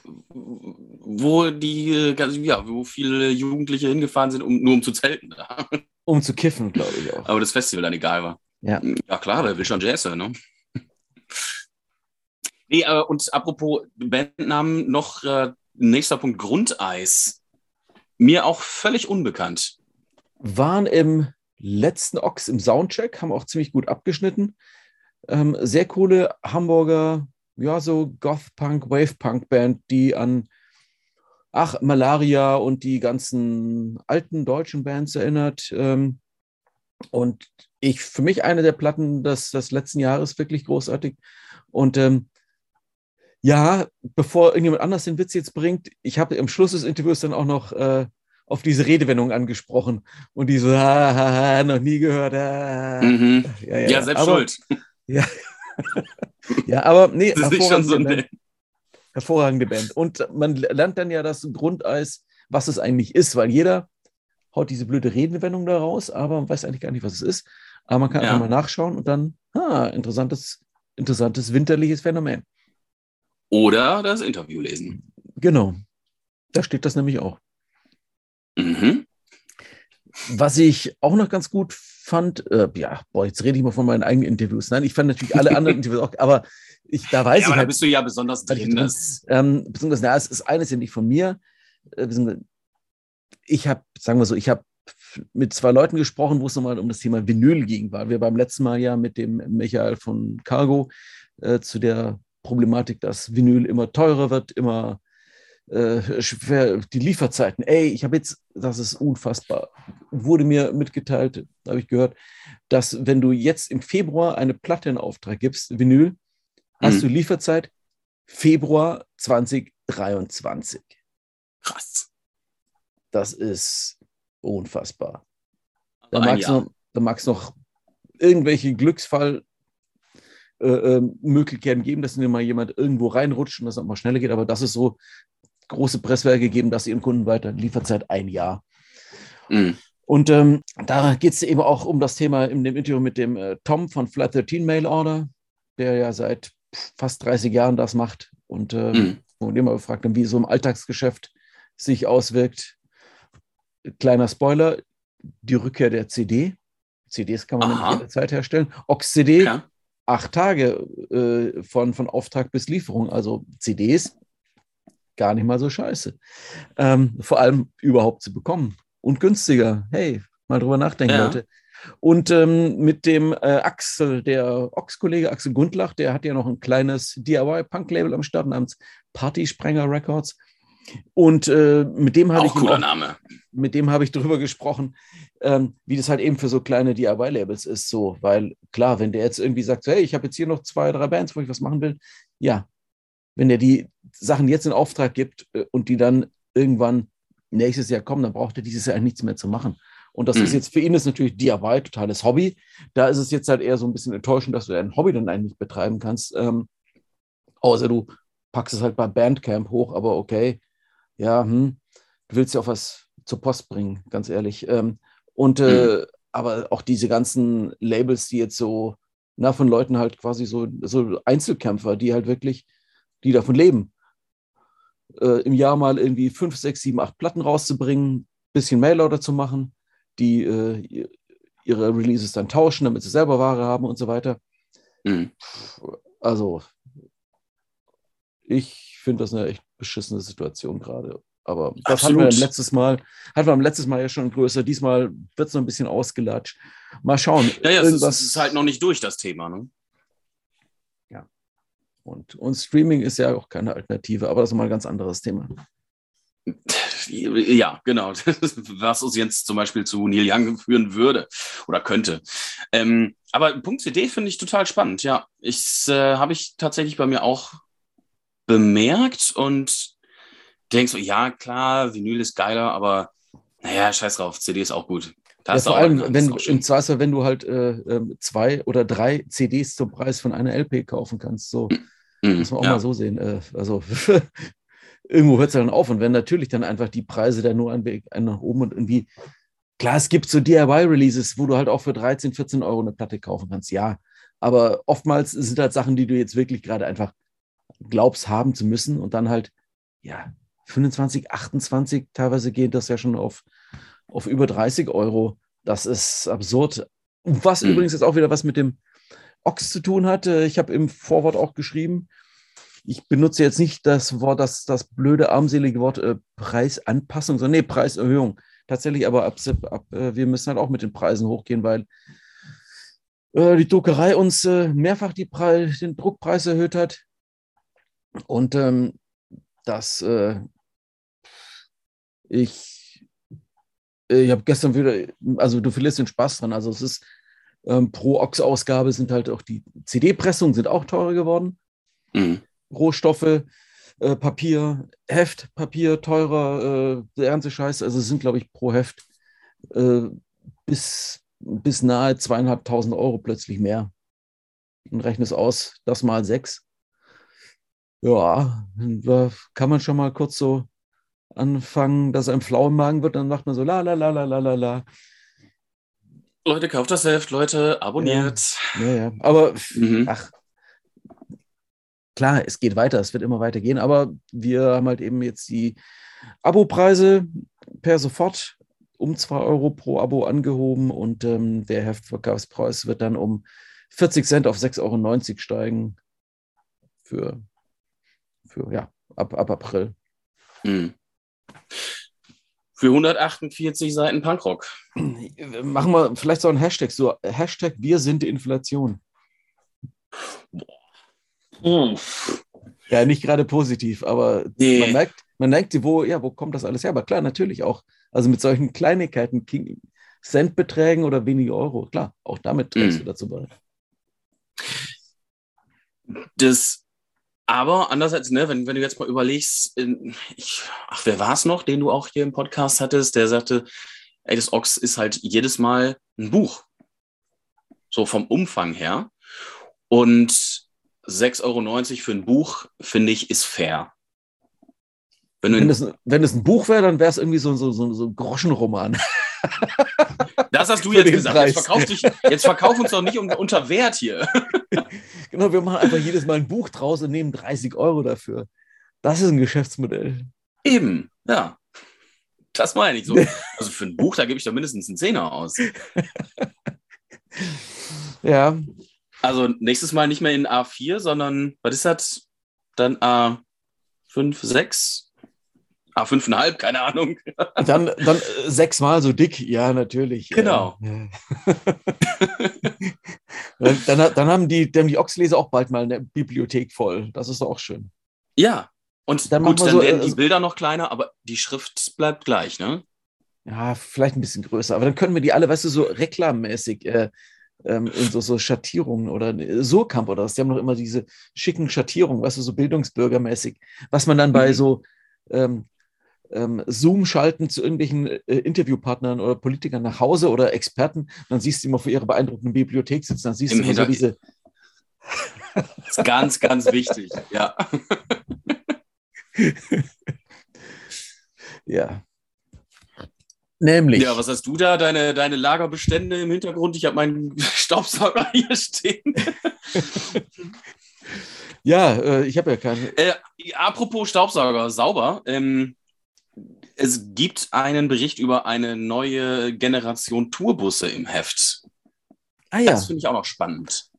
Wo die, ja, wo viele Jugendliche hingefahren sind, um, nur um zu zelten. *laughs* Um zu kiffen, glaube ich auch. Aber das Festival dann egal war. Ja. Ja, klar, wer will schon Jazz hören, ne? *laughs* nee, äh, und apropos Bandnamen, noch äh, nächster Punkt: Grundeis. Mir auch völlig unbekannt. Waren im letzten Ochs im Soundcheck, haben auch ziemlich gut abgeschnitten. Ähm, sehr coole Hamburger ja, so Goth-Punk, Wave-Punk-Band, die an, ach, Malaria und die ganzen alten deutschen Bands erinnert. Ähm, und ich, für mich eine der Platten des, des letzten Jahres wirklich großartig. Und ähm, ja, bevor irgendjemand anders den Witz jetzt bringt, ich habe am Schluss des Interviews dann auch noch äh, auf diese Redewendung angesprochen und die so, ah, noch nie gehört. Ah. Mhm. Ja, ja, ja, selbst Aber, schuld. Ja, *laughs* ja, aber nee, das ist hervorragende, so Band. hervorragende Band. Und man lernt dann ja das Grundeis, was es eigentlich ist, weil jeder haut diese blöde Redewendung da raus, aber man weiß eigentlich gar nicht, was es ist. Aber man kann ja. einfach mal nachschauen und dann, ah, interessantes, interessantes winterliches Phänomen. Oder das Interview lesen. Genau. Da steht das nämlich auch. Mhm. Was ich auch noch ganz gut fand, äh, ja, boah, jetzt rede ich mal von meinen eigenen Interviews. Nein, ich fand natürlich alle anderen *laughs* Interviews auch, aber ich, da weiß ja, ich. Aber halt, da bist du ja besonders drin. Das, ähm, besonders, na, es ist eines ja nicht von mir. Äh, ich habe, sagen wir so, ich habe mit zwei Leuten gesprochen, wo es nochmal um das Thema Vinyl ging, weil wir beim letzten Mal ja mit dem Michael von Cargo äh, zu der Problematik, dass Vinyl immer teurer wird, immer äh, die Lieferzeiten. Ey, ich habe jetzt, das ist unfassbar, wurde mir mitgeteilt, habe ich gehört, dass wenn du jetzt im Februar eine Platte in Auftrag gibst, Vinyl, hast mhm. du Lieferzeit Februar 2023. Krass. Das ist unfassbar. Da mag es noch, noch irgendwelche Glücksfall äh, äh, Möglichkeiten geben, dass dir mal jemand irgendwo reinrutscht und das auch mal schneller geht. Aber das ist so große Presswerke geben das ihren Kunden weiter. Lieferzeit ein Jahr. Mhm. Und ähm, da geht es eben auch um das Thema in dem Interview mit dem äh, Tom von Flat 13 Mail Order, der ja seit fast 30 Jahren das macht und äh, mhm. und immer gefragt haben, wie so im Alltagsgeschäft sich auswirkt. Kleiner Spoiler, die Rückkehr der CD. CDs kann man Aha. nämlich Zeit herstellen. Ox-CD, ja. acht Tage äh, von, von Auftrag bis Lieferung. Also CDs gar nicht mal so scheiße. Ähm, vor allem überhaupt zu bekommen. Und günstiger. Hey, mal drüber nachdenken, ja. Leute. Und ähm, mit dem äh, Axel, der Ox-Kollege Axel Gundlach, der hat ja noch ein kleines DIY-Punk-Label am Start namens Partysprenger Records. Und äh, mit dem habe ich cooler auch, Name. Mit dem habe ich darüber gesprochen, ähm, wie das halt eben für so kleine DIY-Labels ist. So, weil klar, wenn der jetzt irgendwie sagt, hey, ich habe jetzt hier noch zwei, drei Bands, wo ich was machen will, ja, wenn er die Sachen jetzt in Auftrag gibt äh, und die dann irgendwann nächstes Jahr kommen, dann braucht er dieses Jahr nichts mehr zu machen. Und das mhm. ist jetzt für ihn ist natürlich DIY totales Hobby. Da ist es jetzt halt eher so ein bisschen enttäuschend, dass du dein Hobby dann eigentlich betreiben kannst. Ähm, außer du packst es halt bei Bandcamp hoch, aber okay, ja, hm, du willst ja auch was zur Post bringen, ganz ehrlich. Ähm, und äh, mhm. aber auch diese ganzen Labels, die jetzt so, na, von Leuten halt quasi so, so Einzelkämpfer, die halt wirklich die davon leben, äh, im Jahr mal irgendwie fünf, sechs, sieben, acht Platten rauszubringen, bisschen Mailorder zu machen, die äh, ihre Releases dann tauschen, damit sie selber Ware haben und so weiter. Mhm. Also, ich finde das eine echt beschissene Situation gerade. Aber das hatten wir letztes Mal, hatten wir am letztes Mal ja schon größer. Diesmal wird es noch ein bisschen ausgelatscht. Mal schauen. Ja, ja, es ist halt noch nicht durch, das Thema. Ne? Und, und Streaming ist ja auch keine Alternative, aber das ist mal ein ganz anderes Thema. Ja, genau. *laughs* Was uns jetzt zum Beispiel zu Neil Young führen würde oder könnte. Ähm, aber Punkt CD finde ich total spannend. Ja, ich äh, habe ich tatsächlich bei mir auch bemerkt und denkst so, ja, klar, Vinyl ist geiler, aber naja, scheiß drauf, CD ist auch gut. Ja, vor allem, wenn du, im Zweifel, wenn du halt äh, ähm, zwei oder drei CDs zum Preis von einer LP kaufen kannst, so *clears throat* mm, muss man auch ja. mal so sehen. Äh, also *laughs* irgendwo hört es dann auf. Und wenn natürlich dann einfach die Preise dann nur ein Weg nach oben und irgendwie, klar, es gibt so DIY-Releases, wo du halt auch für 13, 14 Euro eine Platte kaufen kannst, ja. Aber oftmals sind halt Sachen, die du jetzt wirklich gerade einfach glaubst haben zu müssen und dann halt, ja, 25, 28, teilweise geht das ja schon auf, auf über 30 Euro. Das ist absurd. Was mhm. übrigens jetzt auch wieder was mit dem Ox zu tun hat. Ich habe im Vorwort auch geschrieben, ich benutze jetzt nicht das Wort, das, das blöde, armselige Wort äh, Preisanpassung, sondern nee, Preiserhöhung. Tatsächlich, aber ab, ab, äh, wir müssen halt auch mit den Preisen hochgehen, weil äh, die Druckerei uns äh, mehrfach die Pre den Druckpreis erhöht hat. Und ähm, das, äh, ich, ich habe gestern wieder, also du verlierst den Spaß dran. Also es ist ähm, pro Ox-Ausgabe sind halt auch die CD-Pressungen sind auch teurer geworden. Mhm. Rohstoffe, äh, Papier, Heft, Papier teurer, äh, der ganze Scheiß. Also es sind, glaube ich, pro Heft äh, bis, bis nahe zweieinhalbtausend Euro plötzlich mehr. Und rechne es aus, das mal sechs. Ja, da kann man schon mal kurz so anfangen, dass einem flau im Magen wird, dann macht man so la la la la la la la. Leute, kauft das Heft, Leute, abonniert. Ja, ja, ja. aber mhm. ach, klar, es geht weiter, es wird immer weiter gehen, aber wir haben halt eben jetzt die Abopreise per sofort um 2 Euro pro Abo angehoben und ähm, der Heftverkaufspreis wird dann um 40 Cent auf 6,90 Euro steigen für, für ja, ab, ab April. Mhm. Für 148 Seiten Punkrock. Machen wir vielleicht so ein Hashtag, so Hashtag Wir sind die Inflation. Hm. Ja, nicht gerade positiv, aber nee. man merkt, man merkt, wo, ja, wo kommt das alles her? Aber klar, natürlich auch. Also mit solchen Kleinigkeiten, Centbeträgen oder wenige Euro, klar, auch damit trägst mm. du dazu bei. Das, aber andererseits, ne, wenn, wenn du jetzt mal überlegst, ich, ach, wer war es noch, den du auch hier im Podcast hattest, der sagte, ey, das Ox ist halt jedes Mal ein Buch. So vom Umfang her. Und 6,90 Euro für ein Buch, finde ich, ist fair. Wenn, wenn, es, wenn es ein Buch wäre, dann wäre es irgendwie so, so, so, so ein Groschenroman. Das hast du jetzt gesagt. Jetzt verkauf, dich, jetzt verkauf, uns doch nicht um, unter Wert hier. *laughs* Genau, wir machen einfach jedes Mal ein Buch draus und nehmen 30 Euro dafür. Das ist ein Geschäftsmodell. Eben, ja. Das meine ich so. *laughs* Also für ein Buch, da gebe ich doch mindestens einen Zehner aus. *laughs* Ja, also nächstes Mal nicht mehr in A4, sondern was ist das? Dann A5, 6? A5,5, keine Ahnung. *laughs* Dann, dann äh, sechsmal so dick, ja, natürlich. Genau. Ja. *laughs* dann, dann, haben die, dann die Ochsleser auch bald mal eine Bibliothek voll. Das ist auch schön. Ja, und dann, gut, dann so, werden die äh, Bilder noch kleiner, aber die Schrift bleibt gleich, ne? Ja, vielleicht ein bisschen größer. Aber dann können wir die alle, weißt du, so reklammäßig äh, ähm, in so, so Schattierungen oder äh, Surkamp oder was. Die haben noch immer diese schicken Schattierungen, weißt du, so bildungsbürgermäßig, was man dann bei mhm. so ähm, ähm, Zoom-Schalten zu irgendwelchen äh, Interviewpartnern oder Politikern nach Hause oder Experten. Dann siehst du immer vor ihrer beeindruckenden Bibliothek sitzen, dann siehst Im du immer so diese. Das ist ganz, ganz wichtig, ja. *laughs* ja. Nämlich. Ja, was hast du da? Deine, deine Lagerbestände im Hintergrund? Ich habe meinen *laughs* Staubsauger *laughs* hier stehen. ja, äh, ich habe ja keinen. Äh, apropos Staubsauger, sauber. Ähm, es gibt einen Bericht über eine neue Generation Tourbusse im Heft. Ah ja. Das finde ich auch noch spannend.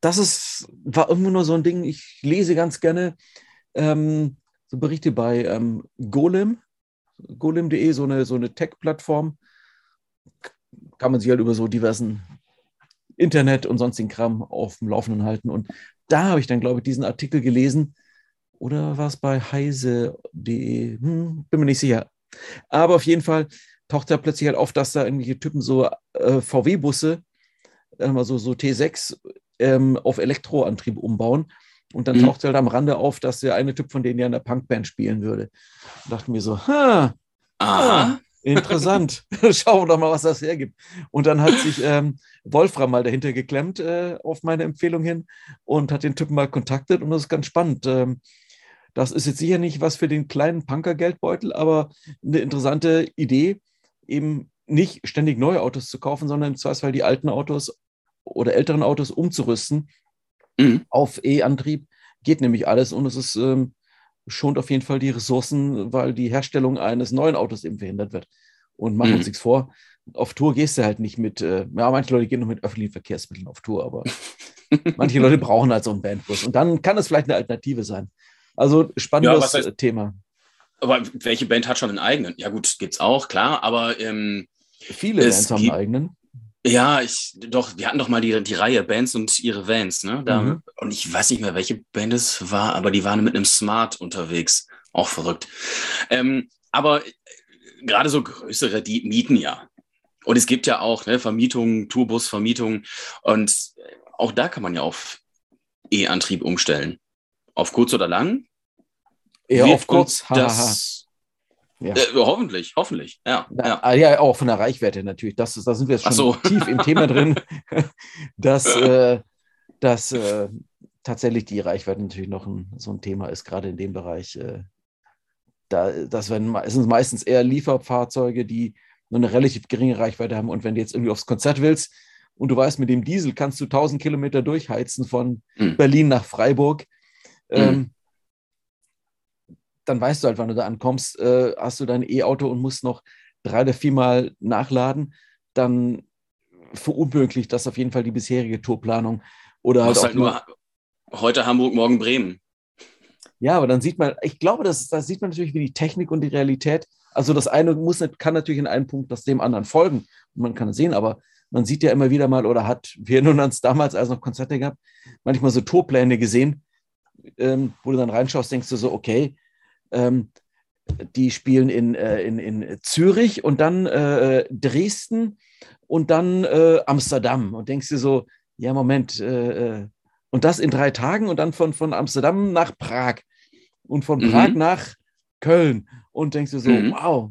Das ist, war irgendwo nur so ein Ding, ich lese ganz gerne ähm, so Berichte bei ähm, Golem golem.de, so eine, so eine Tech-Plattform. Kann man sich halt über so diversen Internet und sonstigen Kram auf dem Laufenden halten. Und da habe ich dann, glaube ich, diesen Artikel gelesen. Oder war es bei heise.de? Hm, bin mir nicht sicher. Aber auf jeden Fall taucht da plötzlich halt auf, dass da irgendwelche Typen so äh, VW-Busse, äh, so, so T6 ähm, auf Elektroantrieb umbauen. Und dann mhm. taucht halt am Rande auf, dass der eine Typ von denen ja in der Punkband spielen würde. Und dachte mir so, ha, ah, interessant. *laughs* *laughs* Schauen wir doch mal, was das hergibt. Und dann hat sich ähm, Wolfram mal dahinter geklemmt äh, auf meine Empfehlung hin und hat den Typen mal kontaktet und das ist ganz spannend. Ähm, das ist jetzt sicher nicht was für den kleinen Punker-Geldbeutel, aber eine interessante Idee, eben nicht ständig neue Autos zu kaufen, sondern im Zweifelsfall die alten Autos oder älteren Autos umzurüsten mhm. auf E-Antrieb. Geht nämlich alles und es ist, ähm, schont auf jeden Fall die Ressourcen, weil die Herstellung eines neuen Autos eben verhindert wird. Und machen mhm. uns nichts vor, auf Tour gehst du halt nicht mit, äh, ja, manche Leute gehen noch mit öffentlichen Verkehrsmitteln auf Tour, aber *laughs* manche Leute brauchen halt so einen Bandbus. Und dann kann es vielleicht eine Alternative sein. Also spannendes ja, heißt, Thema. Aber welche Band hat schon einen eigenen? Ja, gut, gibt's auch, klar, aber ähm, viele Bands haben einen eigenen. Ja, ich, doch, wir hatten doch mal die, die Reihe Bands und ihre Vans, ne? Da, mhm. Und ich weiß nicht mehr, welche Band es war, aber die waren mit einem Smart unterwegs. Auch verrückt. Ähm, aber äh, gerade so größere, die mieten ja. Und es gibt ja auch ne, Vermietungen, Tourbusvermietungen. Und äh, auch da kann man ja auf E-Antrieb umstellen. Auf kurz oder lang. Eher auf kurz. Das, ja. Äh, hoffentlich, hoffentlich. Ja, ja. Ah, ja, auch von der Reichweite natürlich. Das, da sind wir jetzt schon so. tief im Thema drin, *laughs* dass, äh, dass äh, tatsächlich die Reichweite natürlich noch ein, so ein Thema ist, gerade in dem Bereich. Äh, da, das werden, es sind meistens eher Lieferfahrzeuge, die nur eine relativ geringe Reichweite haben. Und wenn du jetzt irgendwie aufs Konzert willst und du weißt, mit dem Diesel kannst du 1000 Kilometer durchheizen von mhm. Berlin nach Freiburg, ähm, mhm dann weißt du halt, wann du da ankommst, äh, hast du dein E-Auto und musst noch drei oder viermal nachladen, dann verunmöglicht das auf jeden Fall die bisherige Tourplanung. Oder halt, halt nur heute Hamburg, morgen Bremen. Ja, aber dann sieht man, ich glaube, das, das sieht man natürlich, wie die Technik und die Realität, also das eine muss, kann natürlich in einem Punkt das dem anderen folgen und man kann es sehen, aber man sieht ja immer wieder mal oder hat, wir *laughs* erinnern uns damals, als noch Konzerte gab, manchmal so Tourpläne gesehen, ähm, wo du dann reinschaust, denkst du so, okay, ähm, die spielen in, äh, in, in Zürich und dann äh, Dresden und dann äh, Amsterdam. Und denkst du so, ja, Moment, äh, äh, und das in drei Tagen und dann von, von Amsterdam nach Prag und von mhm. Prag nach Köln. Und denkst du so, mhm. wow.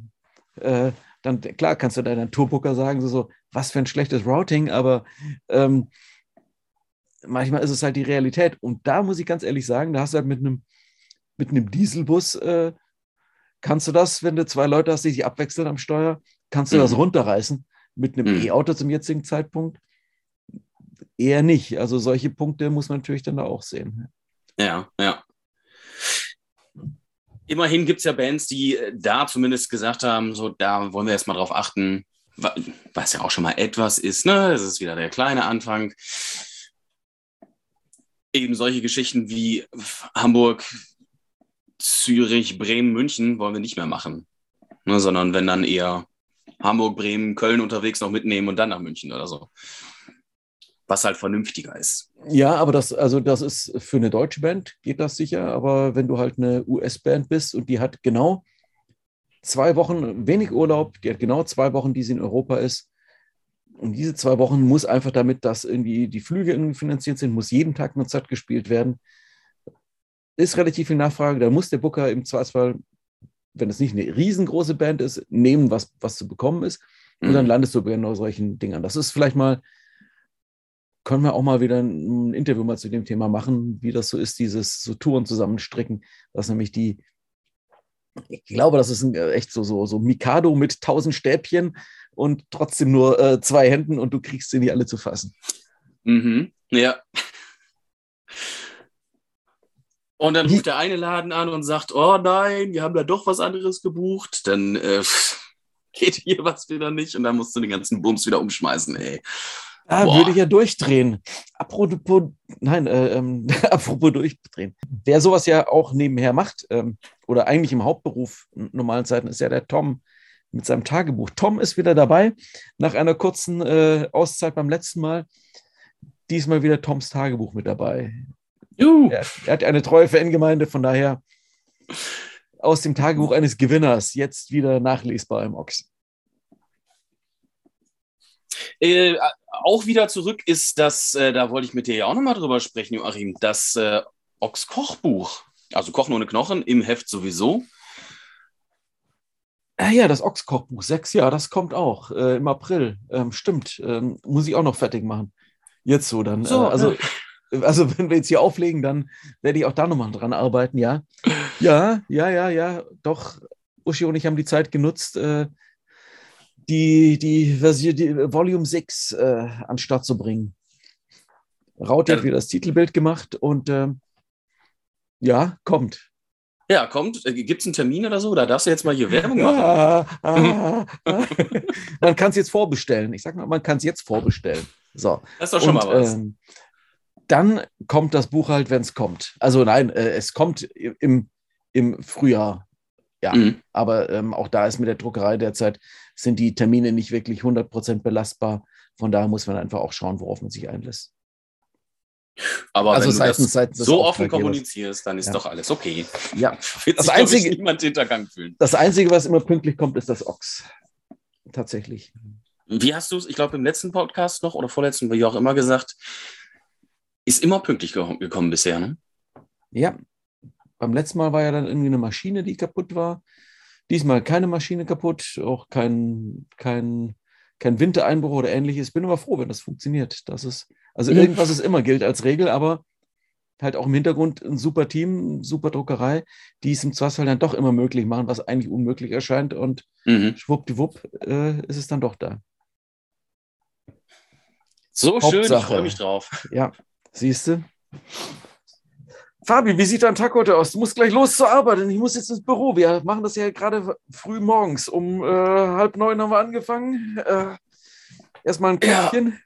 Äh, dann, klar, kannst du deiner Tourbooker sagen, so, so, was für ein schlechtes Routing, aber ähm, manchmal ist es halt die Realität. Und da muss ich ganz ehrlich sagen, da hast du halt mit einem mit einem Dieselbus äh, kannst du das, wenn du zwei Leute hast, die sich abwechseln am Steuer, kannst du mhm. das runterreißen. Mit einem mhm. E-Auto zum jetzigen Zeitpunkt eher nicht. Also solche Punkte muss man natürlich dann da auch sehen. Ja, ja. Immerhin gibt es ja Bands, die äh, da zumindest gesagt haben, so da wollen wir jetzt mal drauf achten, was ja auch schon mal etwas ist, ne? Das ist wieder der kleine Anfang. Eben solche Geschichten wie Hamburg, Zürich, Bremen, München wollen wir nicht mehr machen. Ne, sondern wenn dann eher Hamburg, Bremen, Köln unterwegs noch mitnehmen und dann nach München oder so. Was halt vernünftiger ist. Ja, aber das, also das ist für eine deutsche Band geht das sicher, aber wenn du halt eine US-Band bist und die hat genau zwei Wochen wenig Urlaub, die hat genau zwei Wochen, die sie in Europa ist. Und diese zwei Wochen muss einfach damit, dass irgendwie die Flüge irgendwie finanziert sind, muss jeden Tag ein Konzert gespielt werden ist relativ viel Nachfrage. Da muss der Booker im Zweifelsfall, wenn es nicht eine riesengroße Band ist, nehmen, was, was zu bekommen ist. Und mhm. dann landest du bei genau solchen Dingern. Das ist vielleicht mal, können wir auch mal wieder ein Interview mal zu dem Thema machen, wie das so ist, dieses so Touren zusammenstricken. Das ist nämlich die, ich glaube, das ist echt so, so, so Mikado mit tausend Stäbchen und trotzdem nur äh, zwei Händen und du kriegst sie nicht alle zu fassen. Mhm. Ja. Und dann ruft der eine Laden an und sagt, oh nein, wir haben da doch was anderes gebucht. Dann äh, *laughs* geht hier was wieder nicht und dann musst du den ganzen Bums wieder umschmeißen, ey. Ah, würde ich ja durchdrehen. Apropos, nein, äh, ähm, *laughs* apropos durchdrehen. Wer sowas ja auch nebenher macht ähm, oder oder eigentlich im Hauptberuf in normalen Zeiten ist ja der Tom mit seinem Tagebuch. Tom ist wieder dabei nach einer kurzen äh, Auszeit beim letzten Mal. Diesmal wieder Toms Tagebuch mit dabei. Er, er hat eine treue Fangemeinde, von daher aus dem Tagebuch eines Gewinners jetzt wieder nachlesbar im Ochs. Äh, auch wieder zurück ist das, äh, da wollte ich mit dir ja auch nochmal drüber sprechen, Joachim, das äh, Ochs Kochbuch. Also Kochen ohne Knochen im Heft sowieso. Ah ja, das Ochs-Kochbuch, sechs, ja, das kommt auch äh, im April. Ähm, stimmt, ähm, muss ich auch noch fertig machen. Jetzt so dann. So, äh, also, *laughs* also, wenn wir jetzt hier auflegen, dann werde ich auch da nochmal dran arbeiten, ja. *laughs* Ja, ja, ja, ja, doch. Uschi und ich haben die Zeit genutzt, äh, die, die Version, die Volume 6 äh, an Start zu bringen. Raut hat wieder das Titelbild gemacht und ähm, ja, kommt. Ja, kommt. Äh, Gibt es einen Termin oder so? Oder darfst du jetzt mal hier Werbung machen? Ah, ah, ah. *laughs* man kann es jetzt vorbestellen. Ich sag mal, man kann es jetzt vorbestellen. So. Das ist doch schon Und, mal was. Ähm, dann kommt das Buch halt, wenn es kommt. Also nein, äh, es kommt im, im Frühjahr. Ja, mhm. aber ähm, auch da ist mit der Druckerei derzeit, sind die Termine nicht wirklich 100% belastbar. Von daher muss man einfach auch schauen, worauf man sich einlässt. Aber also wenn seitens, du das so offen kommunizierst, dann ist ja. doch alles okay. Ja. *laughs* Wird das sich, einzige, ich, niemand hintergangen fühlen. Das Einzige, was immer pünktlich kommt, ist das Ochs. Tatsächlich. Wie hast du es, ich glaube, im letzten Podcast noch oder vorletzten, wie auch immer gesagt, ist immer pünktlich gekommen bisher, ne? Ja. Beim letzten Mal war ja dann irgendwie eine Maschine, die kaputt war. Diesmal keine Maschine kaputt, auch kein, kein, kein Wintereinbruch oder ähnliches. Bin aber froh, wenn das funktioniert. Das ist also mhm. irgendwas ist immer gilt als Regel, aber halt auch im Hintergrund ein super Team, super Druckerei, die es im Zweifelsfall dann doch immer möglich machen, was eigentlich unmöglich erscheint und mhm. schwuppdiwupp äh, ist es dann doch da. So Hauptsache. schön, ich freue mich drauf. Ja, siehst du. Fabi, wie sieht dein Tag heute aus? Du musst gleich los zur Arbeit, denn ich muss jetzt ins Büro. Wir machen das ja gerade früh morgens. Um äh, halb neun haben wir angefangen. Äh, erstmal ein Käffchen. Ja.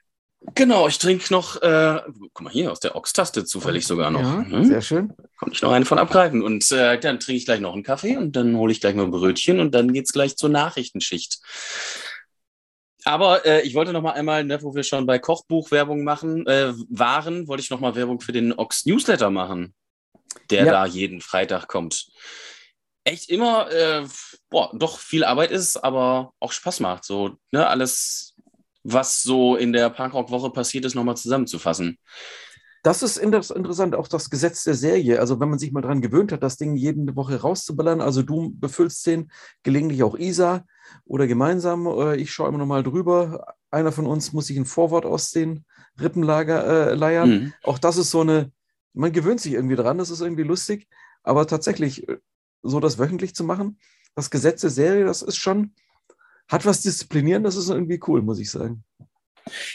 Genau, ich trinke noch, äh, guck mal hier, aus der Ochstaste zufällig sogar noch. Ja, hm? Sehr schön. Konnte ich noch eine von abgreifen. Und äh, dann trinke ich gleich noch einen Kaffee und dann hole ich gleich mal ein Brötchen und dann geht es gleich zur Nachrichtenschicht. Aber äh, ich wollte noch mal einmal, ne, wo wir schon bei Kochbuchwerbung machen, äh, waren, wollte ich noch mal Werbung für den Ox Newsletter machen, der ja. da jeden Freitag kommt. Echt immer, äh, boah, doch viel Arbeit ist, aber auch Spaß macht. So, ne, alles was so in der Punkrock-Woche passiert ist, nochmal zusammenzufassen. Das ist interessant, auch das Gesetz der Serie. Also wenn man sich mal daran gewöhnt hat, das Ding jede Woche rauszuballern, also du befüllst den, gelegentlich auch Isa oder gemeinsam, oder ich schaue immer noch mal drüber. Einer von uns muss sich ein Vorwort aus den Rippenlager äh, leiern. Mhm. Auch das ist so eine, man gewöhnt sich irgendwie dran, das ist irgendwie lustig, aber tatsächlich äh, so das wöchentlich zu machen, das Gesetz der Serie, das ist schon, hat was disziplinieren, das ist irgendwie cool, muss ich sagen.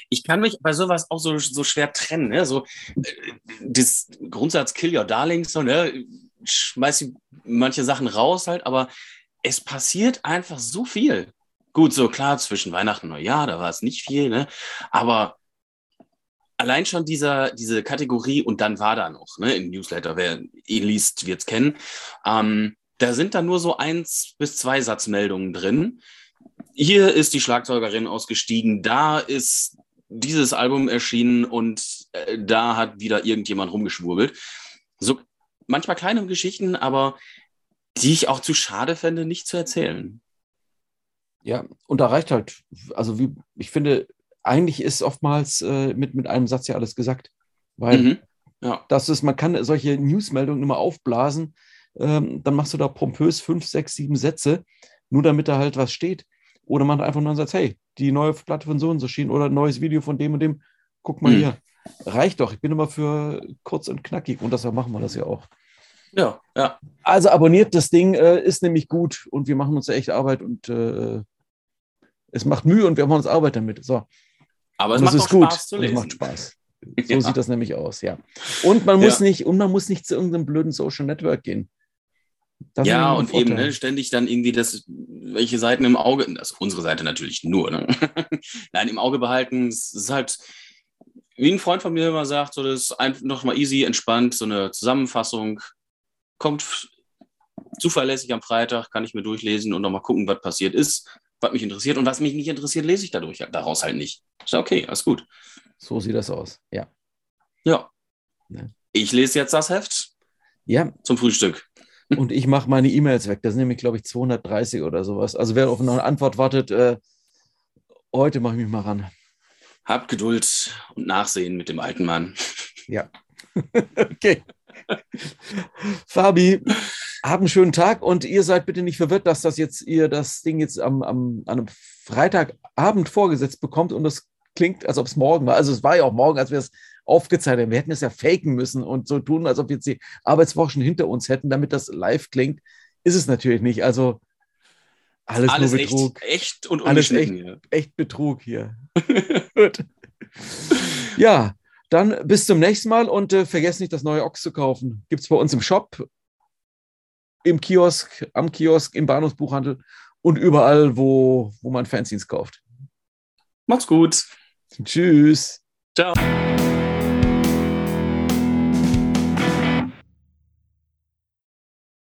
Ich kann mich bei sowas auch so, so schwer trennen. Ne? So, äh, das Grundsatz Kill Your Darlings, so, ne? schmeiß manche Sachen raus halt, aber es passiert einfach so viel. Gut, so klar, zwischen Weihnachten und Neujahr, da war es nicht viel, ne? aber allein schon dieser, diese Kategorie und dann war da noch, ne, im Newsletter, wer ihn liest, wird es kennen, ähm, da sind dann nur so eins bis zwei Satzmeldungen drin hier ist die Schlagzeugerin ausgestiegen, da ist dieses Album erschienen und äh, da hat wieder irgendjemand rumgeschwurbelt. So manchmal kleine Geschichten, aber die ich auch zu schade fände, nicht zu erzählen. Ja, und da reicht halt, also wie, ich finde, eigentlich ist oftmals äh, mit, mit einem Satz ja alles gesagt. Weil mhm, ja. das ist, man kann solche Newsmeldungen immer aufblasen, ähm, dann machst du da pompös fünf, sechs, sieben Sätze, nur damit da halt was steht. Oder man einfach nur sagt, hey, die neue Platte von so und so schien oder ein neues Video von dem und dem, guck mal mhm. hier. Reicht doch, ich bin immer für kurz und knackig und deshalb machen wir das ja auch. Ja, ja. Also abonniert das Ding, äh, ist nämlich gut und wir machen uns da echt Arbeit und äh, es macht Mühe und wir machen uns Arbeit damit. So. Aber es macht ist gut. Spaß zu lesen. Es macht Spaß. *laughs* So ja. sieht das nämlich aus, ja. Und man muss ja. nicht, und man muss nicht zu irgendeinem blöden Social Network gehen. Das ja, und eben ne, ständig dann irgendwie das, welche Seiten im Auge, das ist unsere Seite natürlich nur, ne? *laughs* Nein, im Auge behalten. Es ist halt, wie ein Freund von mir immer sagt, so das ist einfach nochmal easy, entspannt, so eine Zusammenfassung. Kommt zuverlässig am Freitag, kann ich mir durchlesen und nochmal gucken, was passiert ist, was mich interessiert. Und was mich nicht interessiert, lese ich dadurch daraus halt nicht. Ist ja okay, alles gut. So sieht das aus, ja. Ja. ja. Ich lese jetzt das Heft. Ja. Zum Frühstück. Und ich mache meine E-Mails weg. Das sind nämlich, glaube ich, 230 oder sowas. Also wer auf eine Antwort wartet, äh, heute mache ich mich mal ran. Hab Geduld und Nachsehen mit dem alten Mann. Ja. *laughs* okay. Fabi, hab einen schönen Tag und ihr seid bitte nicht verwirrt, dass das jetzt ihr das Ding jetzt am, am, an einem Freitagabend vorgesetzt bekommt und es klingt, als ob es morgen war. Also es war ja auch morgen, als wir es aufgezeichnet. Wir hätten es ja faken müssen und so tun, als ob wir jetzt die Arbeitswoche schon hinter uns hätten, damit das live klingt. Ist es natürlich nicht. Also alles, alles nur Betrug. Echt, echt und alles echt, echt Betrug hier. *laughs* Gut. ja, dann bis zum nächsten Mal und äh, vergesst nicht, das neue Ochs zu kaufen. Gibt es bei uns im Shop, im Kiosk, am Kiosk, im Bahnhofsbuchhandel und überall, wo, wo man Fanzines kauft. Macht's gut. Tschüss. Ciao.